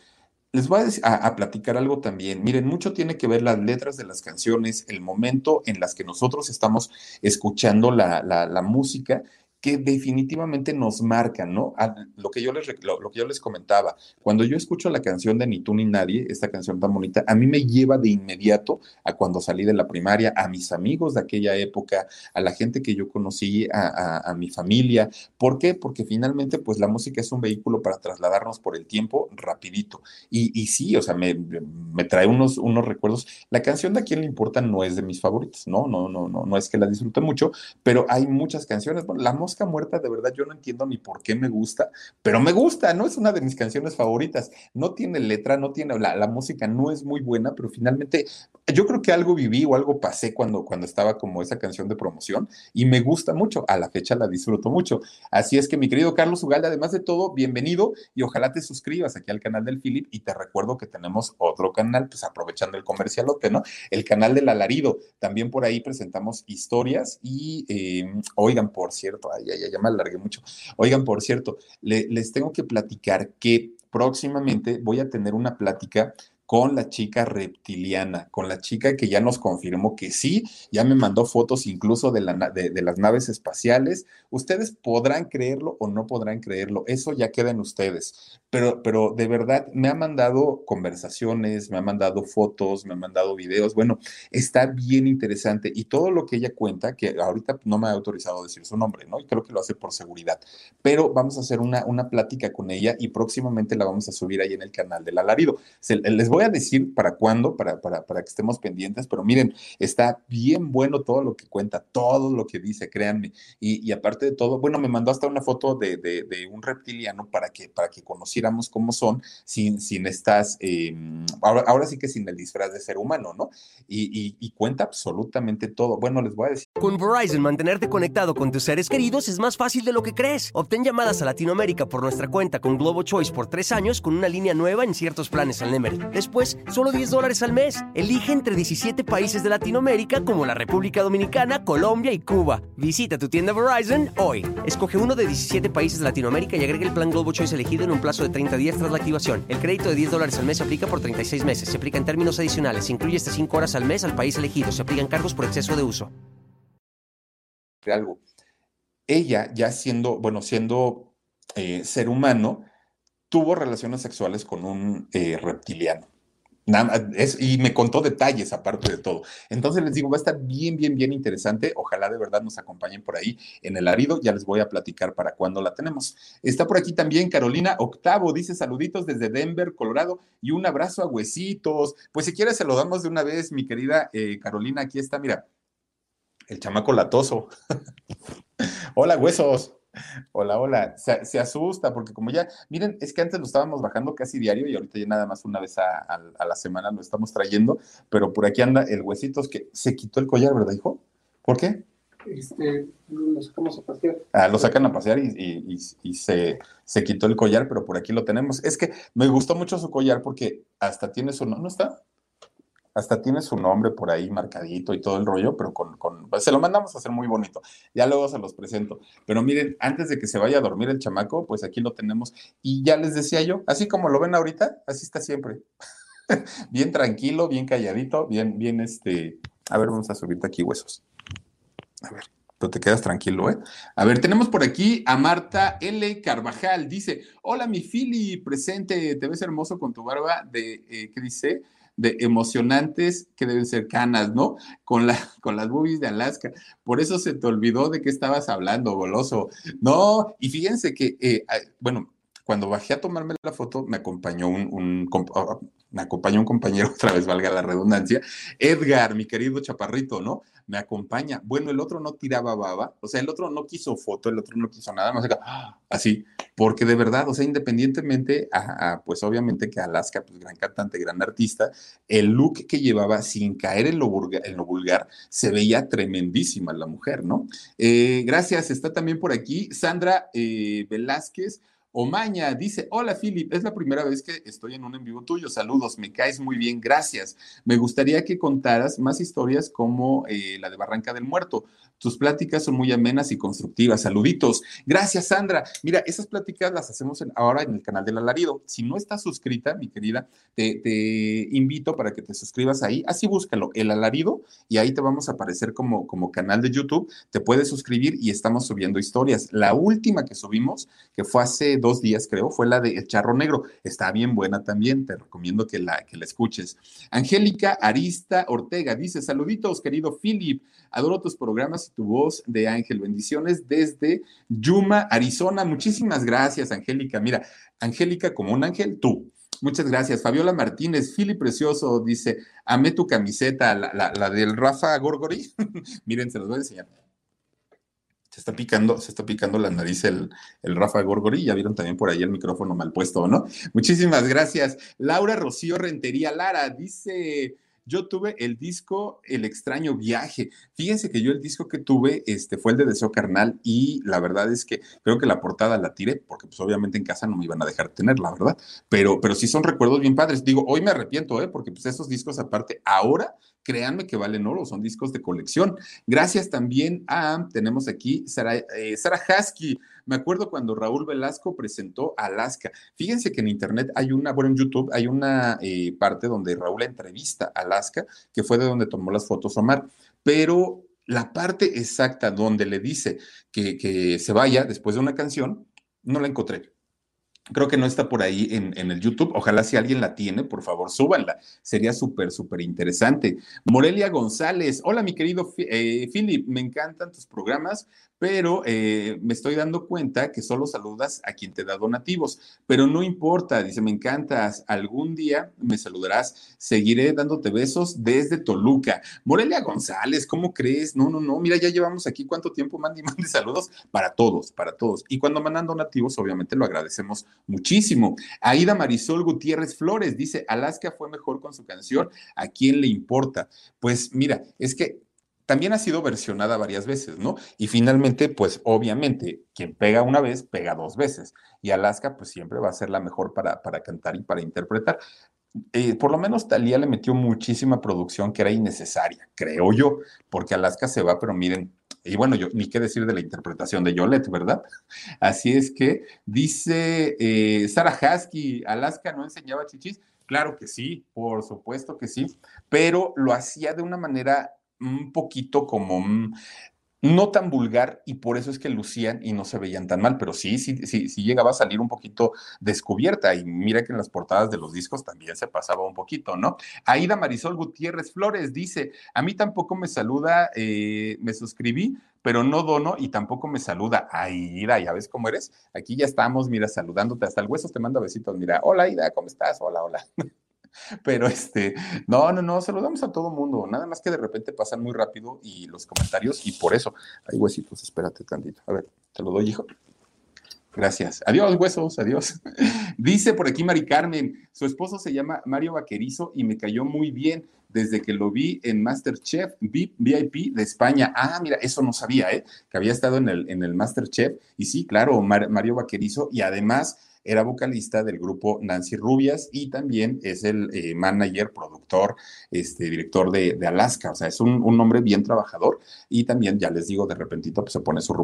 Les voy a, platicar algo también. Miren, mucho tiene que ver las letras de las canciones, el momento en las que nosotros estamos escuchando la música que definitivamente nos marcan, ¿no? lo, que yo les, lo, que yo les comentaba, cuando yo escucho la canción de Ni tú ni nadie, esta canción tan bonita, a mí me lleva de inmediato a cuando salí de la primaria, a mis amigos de aquella época, a la gente que yo conocí, a, mi familia. ¿Por qué? Porque finalmente, pues la música es un vehículo para trasladarnos por el tiempo rapidito. Y, y sí, o sea, me, me, trae unos, unos recuerdos. La canción de a quién le importa no es de mis favoritos, ¿no? No, no, no, no es que la disfrute mucho, pero hay muchas canciones. Bueno, la Mosca Muerta, de verdad, yo no entiendo ni por qué me gusta, pero me gusta, ¿no? Es una de mis canciones favoritas. No tiene letra, no tiene, la, la música no es muy buena, pero finalmente yo creo que algo viví o algo pasé cuando, cuando estaba como esa canción de promoción y me gusta mucho. A la fecha la disfruto mucho. Así es que, mi querido Carlos Ugalde, además de todo, bienvenido y ojalá te suscribas aquí al canal del Philip. Y te recuerdo que tenemos otro canal, pues aprovechando el comercialote, ¿no? El canal del Alarido. También por ahí presentamos historias y, eh, oigan, por cierto, ay, ay, ya me alargué mucho. Oigan, por cierto, les tengo que platicar que próximamente voy a tener una plática con la chica reptiliana, con la chica que ya nos confirmó que sí, ya me mandó fotos incluso de, la, de, las naves espaciales. Ustedes podrán creerlo o no podrán creerlo, eso ya queda en ustedes. Pero, pero de verdad me ha mandado conversaciones, me ha mandado fotos, me ha mandado videos. Bueno, está bien interesante y todo lo que ella cuenta, que ahorita no me ha autorizado a decir su nombre, ¿no? Y creo que lo hace por seguridad. Pero vamos a hacer una, una plática con ella y próximamente la vamos a subir ahí en el canal del alarido. Les voy a decir para cuándo, para, para, para que estemos pendientes, pero miren, está bien bueno todo lo que cuenta, todo lo que dice, créanme. Y, aparte de todo, bueno, me mandó hasta una foto de, de, un reptiliano para que, para que conociéramos cómo son sin, sin estas, eh, ahora, ahora, sí que sin el disfraz de ser humano, ¿no? Y, y, y cuenta absolutamente todo. Bueno, les voy a decir. Con Verizon, mantenerte conectado con tus seres queridos es más fácil de lo que crees. Obtén llamadas a Latinoamérica por nuestra cuenta con Globo Choice por tres años con una línea nueva en ciertos planes al Nemery. Después, solo 10 dólares al mes. Elige entre 17 países de Latinoamérica como la República Dominicana, Colombia y Cuba. Visita tu tienda Verizon hoy. Escoge uno de 17 países de Latinoamérica y agrega el plan Globo Choice elegido en un plazo de 30 días tras la activación. El crédito de 10 dólares al mes se aplica por 36 meses. Se aplica en términos adicionales. Se incluye hasta 5 horas al mes al país elegido. Se aplican cargos por exceso de uso. Algo. Ella, ya siendo, bueno, siendo eh, ser humano, tuvo relaciones sexuales con un eh, reptiliano. Nada, y me contó detalles aparte de todo. Entonces les digo, va a estar bien, bien, bien interesante. Ojalá de verdad nos acompañen por ahí en el arido. Ya les voy a platicar para cuándo la tenemos. Está por aquí también Carolina Octavo. Dice saluditos desde Denver, Colorado y un abrazo a Huesitos. Pues si quieres se lo damos de una vez, mi querida eh, Carolina. Aquí está, mira, el chamaco latoso. Hola, Huesos. Hola, hola. Se, se, asusta porque como ya, miren, es que antes lo estábamos bajando casi diario y ahorita ya nada más una vez a, a, a la semana lo estamos trayendo, pero por aquí anda el huesitos que se quitó el collar, ¿verdad, hijo? ¿Por qué? Este, lo sacamos a pasear. Ah, lo sacan a pasear y, y, y, y, se, se quitó el collar, pero por aquí lo tenemos. Es que me gustó mucho su collar porque hasta tiene su... ¿No, ¿no está? Hasta tiene su nombre por ahí marcadito y todo el rollo, pero con, con, se lo mandamos a hacer muy bonito. Ya luego se los presento. Pero miren, antes de que se vaya a dormir el chamaco, pues aquí lo tenemos. Y ya les decía yo, así como lo ven ahorita, así está siempre. bien tranquilo, bien calladito, bien, bien este. A ver, vamos a subirte aquí huesos. A ver. Pero te quedas tranquilo, ¿eh? A ver, tenemos por aquí a Marta L. Carvajal. Dice: Hola, mi Fili, presente. Te ves hermoso con tu barba de, eh, ¿qué dice? De emocionantes que deben ser canas, ¿no? Con, la, con las boobies de Alaska. Por eso se te olvidó de qué estabas hablando, goloso. No, y fíjense que, eh, bueno, cuando bajé a tomarme la foto, me acompañó un, un, me acompañó un compañero, otra vez valga la redundancia, Edgar, mi querido chaparrito, ¿no? Me acompaña. Bueno, el otro no tiraba baba, o sea, el otro no quiso foto, el otro no quiso nada, más así, porque de verdad, o sea, independientemente, pues obviamente que Alaska, pues gran cantante, gran artista, el look que llevaba sin caer en lo, vulgar, en lo vulgar, se veía tremendísima la mujer, ¿no? Eh, gracias, está también por aquí Sandra eh, Velázquez. Omaña dice, hola Philip, es la primera vez que estoy en un en vivo tuyo, saludos, me caes muy bien, gracias. Me gustaría que contaras más historias como eh, la de Barranca del Muerto. Tus pláticas son muy amenas y constructivas, saluditos. Gracias Sandra. Mira, esas pláticas las hacemos ahora en el canal del alarido. Si no estás suscrita, mi querida, te, te, invito para que te suscribas ahí, así búscalo, el alarido, y ahí te vamos a aparecer como, como canal de YouTube, te puedes suscribir y estamos subiendo historias. La última que subimos, que fue hace dos días, creo, fue la de El Charro Negro. Está bien buena también, te recomiendo que la, que la escuches. Angélica Arista Ortega dice: Saluditos, querido Philip. Adoro tus programas tu voz de Ángel. Bendiciones desde Yuma, Arizona. Muchísimas gracias, Angélica. Mira, Angélica, como un ángel, tú. Muchas gracias. Fabiola Martínez, Philip Precioso, dice: Amé tu camiseta, la, la, la del Rafa Gorgori. Miren, se los voy a enseñar se está picando, se está picando la nariz el, el Rafa Gorgori, ya vieron también por ahí el micrófono mal puesto, ¿no? Muchísimas gracias. Laura Rocío Rentería Lara dice, yo tuve el disco El extraño viaje. Fíjense que yo el disco que tuve este, fue el de Deseo Carnal y la verdad es que creo que la portada la tiré porque pues obviamente en casa no me iban a dejar tener, la verdad. Pero, pero sí son recuerdos bien padres. Digo, hoy me arrepiento, ¿eh? porque pues esos discos aparte ahora créanme que valen oro, son discos de colección. Gracias también a, tenemos aquí Sara, eh, Sara Husky. Me acuerdo cuando Raúl Velasco presentó Alaska. Fíjense que en internet hay una, bueno, en YouTube hay una eh, parte donde Raúl entrevista Alaska, que fue de donde tomó las fotos Omar, pero la parte exacta donde le dice que, que se vaya después de una canción, no la encontré. Creo que no está por ahí en, en, el YouTube. Ojalá si alguien la tiene, por favor, súbanla. Sería súper, súper interesante. Morelia González. Hola, mi querido eh, Philip. Me encantan tus programas. Pero eh, me estoy dando cuenta que solo saludas a quien te da donativos, pero no importa, dice, me encantas, algún día me saludarás, seguiré dándote besos desde Toluca. Morelia González, ¿cómo crees? No, no, no, mira, ya llevamos aquí cuánto tiempo, mande y mande saludos para todos, para todos. Y cuando mandan donativos, obviamente lo agradecemos muchísimo. Aida Marisol Gutiérrez Flores dice, Alaska fue mejor con su canción, ¿a quién le importa? Pues mira, es que también ha sido versionada varias veces, ¿no? Y finalmente, pues obviamente, quien pega una vez, pega dos veces. Y Alaska, pues siempre va a ser la mejor para, para cantar y para interpretar. Eh, por lo menos Talía le metió muchísima producción que era innecesaria, creo yo, porque Alaska se va, pero miren, y bueno, yo ni qué decir de la interpretación de Yolette, ¿verdad? Así es que dice eh, Sara Husky, Alaska no enseñaba chichis. Claro que sí, por supuesto que sí, pero lo hacía de una manera un poquito como mm, no tan vulgar y por eso es que lucían y no se veían tan mal, pero sí, sí, sí, sí llegaba a salir un poquito descubierta y mira que en las portadas de los discos también se pasaba un poquito, ¿no? Aida Marisol Gutiérrez Flores dice, a mí tampoco me saluda, eh, me suscribí, pero no dono y tampoco me saluda. Aida, ya ves cómo eres. Aquí ya estamos, mira, saludándote hasta el hueso, te manda besitos, mira, hola Aida, ¿cómo estás? Hola, hola. Pero este, no, no, no, saludamos a todo mundo. Nada más que de repente pasan muy rápido y los comentarios, y por eso. Hay huesitos, espérate tantito. A ver, te lo doy, hijo. Gracias. Adiós, huesos, adiós. Dice por aquí Mari Carmen, su esposo se llama Mario Vaquerizo y me cayó muy bien desde que lo vi en Masterchef VIP de España. Ah, mira, eso no sabía, ¿eh? Que había estado en el, en el Masterchef. Y sí, claro, Mario Vaquerizo. Y además era vocalista del grupo Nancy Rubias y también es el eh, manager, productor, este, director de, Alaska. O sea, es un, hombre bien trabajador y también, ya les digo, de repentito pues, se pone su,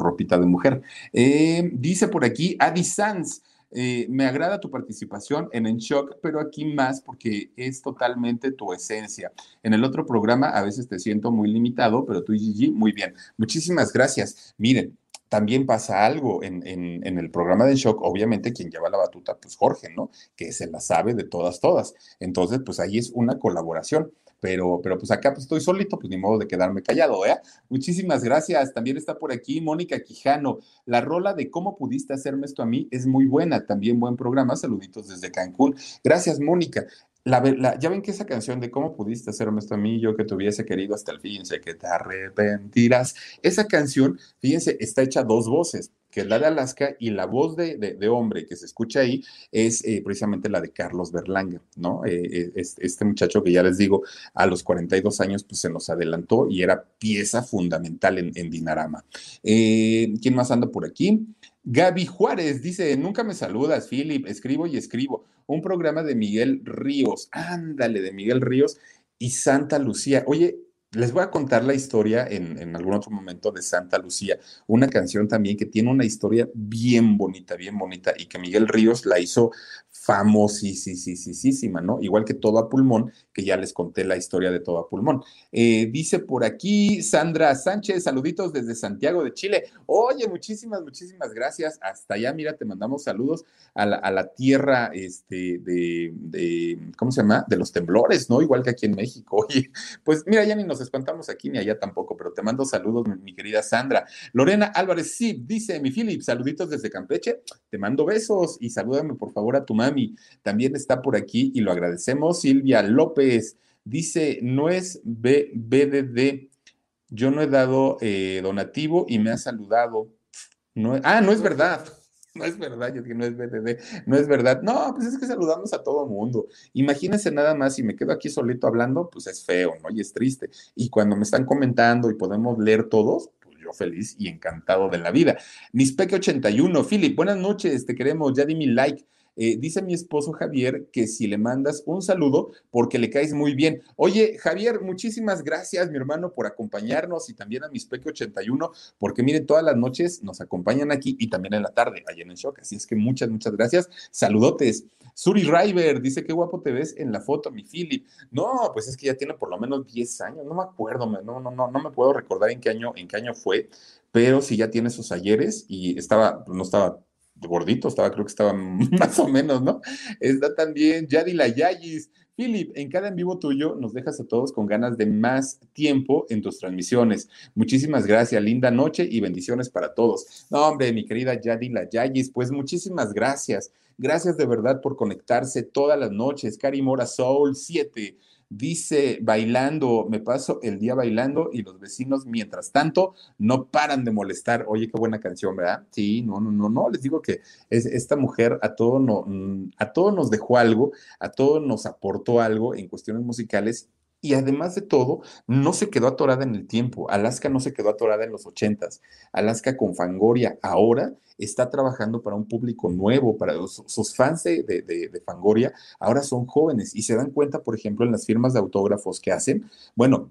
ropita de mujer. Eh, dice por aquí Adi Sanz. Eh, me agrada tu participación en En Shock, pero aquí más porque es totalmente tu esencia. En el otro programa a veces te siento muy limitado, pero tú y Gigi, muy bien. Muchísimas gracias. Miren, también pasa algo en, el programa de Shock, obviamente quien lleva la batuta, pues Jorge, ¿no? Que se la sabe de todas, todas. Entonces, pues ahí es una colaboración. Pero, pero pues acá pues estoy solito, pues ni modo de quedarme callado, ¿eh? Muchísimas gracias. También está por aquí Mónica Quijano. La rola de cómo pudiste hacerme esto a mí es muy buena. También buen programa. Saluditos desde Cancún. Gracias, Mónica. La, ya ven que esa canción de cómo pudiste hacerme esto a mí, yo que te hubiese querido hasta el fin, sé que te arrepentirás. Esa canción, fíjense, está hecha dos voces que es la de Alaska, y la voz de, de, hombre que se escucha ahí es eh, precisamente la de Carlos Berlanga, ¿no? Eh, eh, este muchacho que ya les digo, a los 42 años, pues se nos adelantó y era pieza fundamental en, en Dinarama. ¿Quién más anda por aquí? Gaby Juárez dice, nunca me saludas, Philip, escribo y escribo. Un programa de Miguel Ríos, ándale, de Miguel Ríos y Santa Lucía. Oye, les voy a contar la historia en, algún otro momento de Santa Lucía, una canción también que tiene una historia bien bonita, bien bonita, y que Miguel Ríos la hizo famosísima, ¿no? Igual que Todo a Pulmón, ya les conté la historia de Todo a Pulmón. Eh, dice por aquí Sandra Sánchez, saluditos desde Santiago de Chile. Oye, muchísimas, muchísimas gracias. Hasta allá, mira, te mandamos saludos a la, tierra este, de, de, ¿cómo se llama? De los temblores, ¿no? Igual que aquí en México. Oye, pues mira, ya ni nos espantamos aquí ni allá tampoco, pero te mando saludos, mi, querida Sandra. Lorena Álvarez, sí, dice mi Philip, saluditos desde Campeche, te mando besos y salúdame por favor a tu mami. También está por aquí y lo agradecemos. Silvia López dice, no es BDD, yo no he dado eh, donativo y me ha saludado. Ah, no es verdad no es verdad, yo dije, no es BDD, no es verdad. No, pues es que saludamos a todo mundo. Imagínense nada más, si me quedo aquí solito hablando, pues es feo, ¿no? Y es triste. Y cuando me están comentando y podemos leer todos, pues yo feliz y encantado de la vida. Nispeque81, Philip, buenas noches, te queremos, ya di mi like. Eh, dice mi esposo Javier que si le mandas un saludo porque le caes muy bien. Oye, Javier, muchísimas gracias, mi hermano, por acompañarnos y también a mis Peque 81, porque miren, todas las noches nos acompañan aquí y también en la tarde, allá en el shock. Así es que muchas, muchas gracias. Saludotes. Suri River dice, qué guapo te ves en la foto, mi Philip. No, pues es que ya tiene por lo menos 10 años, no me acuerdo, no, no, no, no me puedo recordar en qué año, en qué año fue, pero sí ya tiene sus ayeres y estaba, no estaba gordito, estaba, creo que estaba más o menos, ¿no? Está también Yadi Yayis, Philip, en cada en vivo tuyo nos dejas a todos con ganas de más tiempo en tus transmisiones. Muchísimas gracias, linda noche y bendiciones para todos. No, hombre, mi querida Yadila Yayis, pues muchísimas gracias. Gracias de verdad por conectarse todas las noches. Cari Mora Soul 7. Dice, bailando, me paso el día bailando y los vecinos, mientras tanto, no paran de molestar. Oye, qué buena canción, ¿verdad? Sí, no, no, no, no. Les digo que es, esta mujer a todo, no, mm, a todo nos dejó algo, a todo nos aportó algo en cuestiones musicales y además de todo, no se quedó atorada en el tiempo. Alaska no se quedó atorada en los ochentas. Alaska con Fangoria ahora está trabajando para un público nuevo, para sus fans de, de, Fangoria ahora son jóvenes y se dan cuenta, por ejemplo, en las firmas de autógrafos que hacen. Bueno,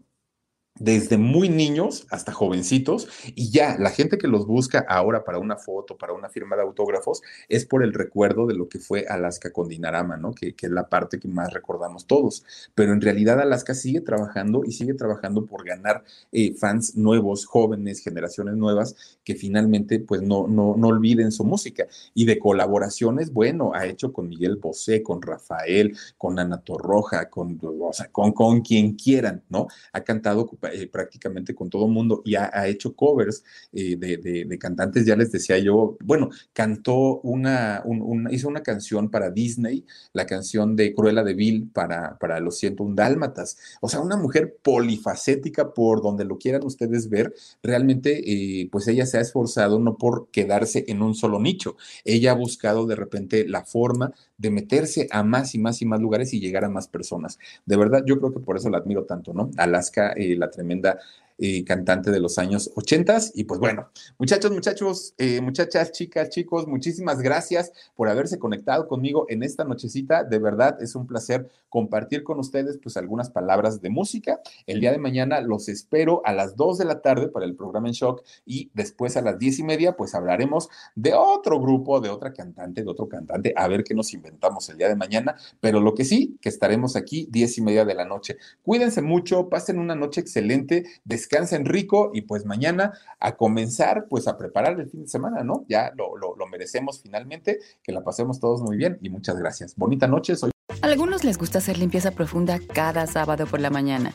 desde muy niños hasta jovencitos, y ya la gente que los busca ahora para una foto, para una firma de autógrafos, es por el recuerdo de lo que fue Alaska con Dinarama, ¿no? Que, que, es la parte que más recordamos todos. Pero en realidad Alaska sigue trabajando y sigue trabajando por ganar eh, fans nuevos, jóvenes, generaciones nuevas, que finalmente pues no, no, no olviden su música. Y de colaboraciones, bueno, ha hecho con Miguel Bosé, con Rafael, con Ana Torroja, con, con, con quien quieran, ¿no? Ha cantado eh, prácticamente con todo mundo y ha, hecho covers eh, de, cantantes, ya les decía yo, bueno, cantó una, hizo una canción para Disney, la canción de Cruella de Vil para, para Los 101 Dálmatas. O sea, una mujer polifacética por donde lo quieran ustedes ver, realmente, eh, pues ella se ha esforzado no por quedarse en un solo nicho, ella ha buscado de repente la forma de meterse a más y más y más lugares y llegar a más personas. De verdad, yo creo que por eso la admiro tanto, ¿no? Alaska, la tremenda eh, cantante de los años 80. Y pues bueno, muchachos, muchachos, eh, muchachas, chicas, chicos, muchísimas gracias por haberse conectado conmigo en esta nochecita. De verdad, es un placer compartir con ustedes pues algunas palabras de música. El día de mañana los espero a las 2 de la tarde para el programa en shock y después a las 10 y media pues hablaremos de otro grupo, de otra cantante, de otro cantante, a ver qué nos inventamos el día de mañana. Pero lo que sí, que estaremos aquí 10 y media de la noche. Cuídense mucho, pasen una noche excelente, descansen rico y pues mañana a comenzar pues a preparar el fin de semana, ¿no? Ya lo, lo, merecemos finalmente, que la pasemos todos muy bien y muchas gracias. Bonita noche, soy... algunos les gusta hacer limpieza profunda cada sábado por la mañana.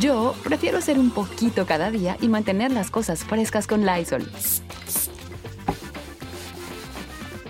Yo prefiero hacer un poquito cada día y mantener las cosas frescas con Lysol.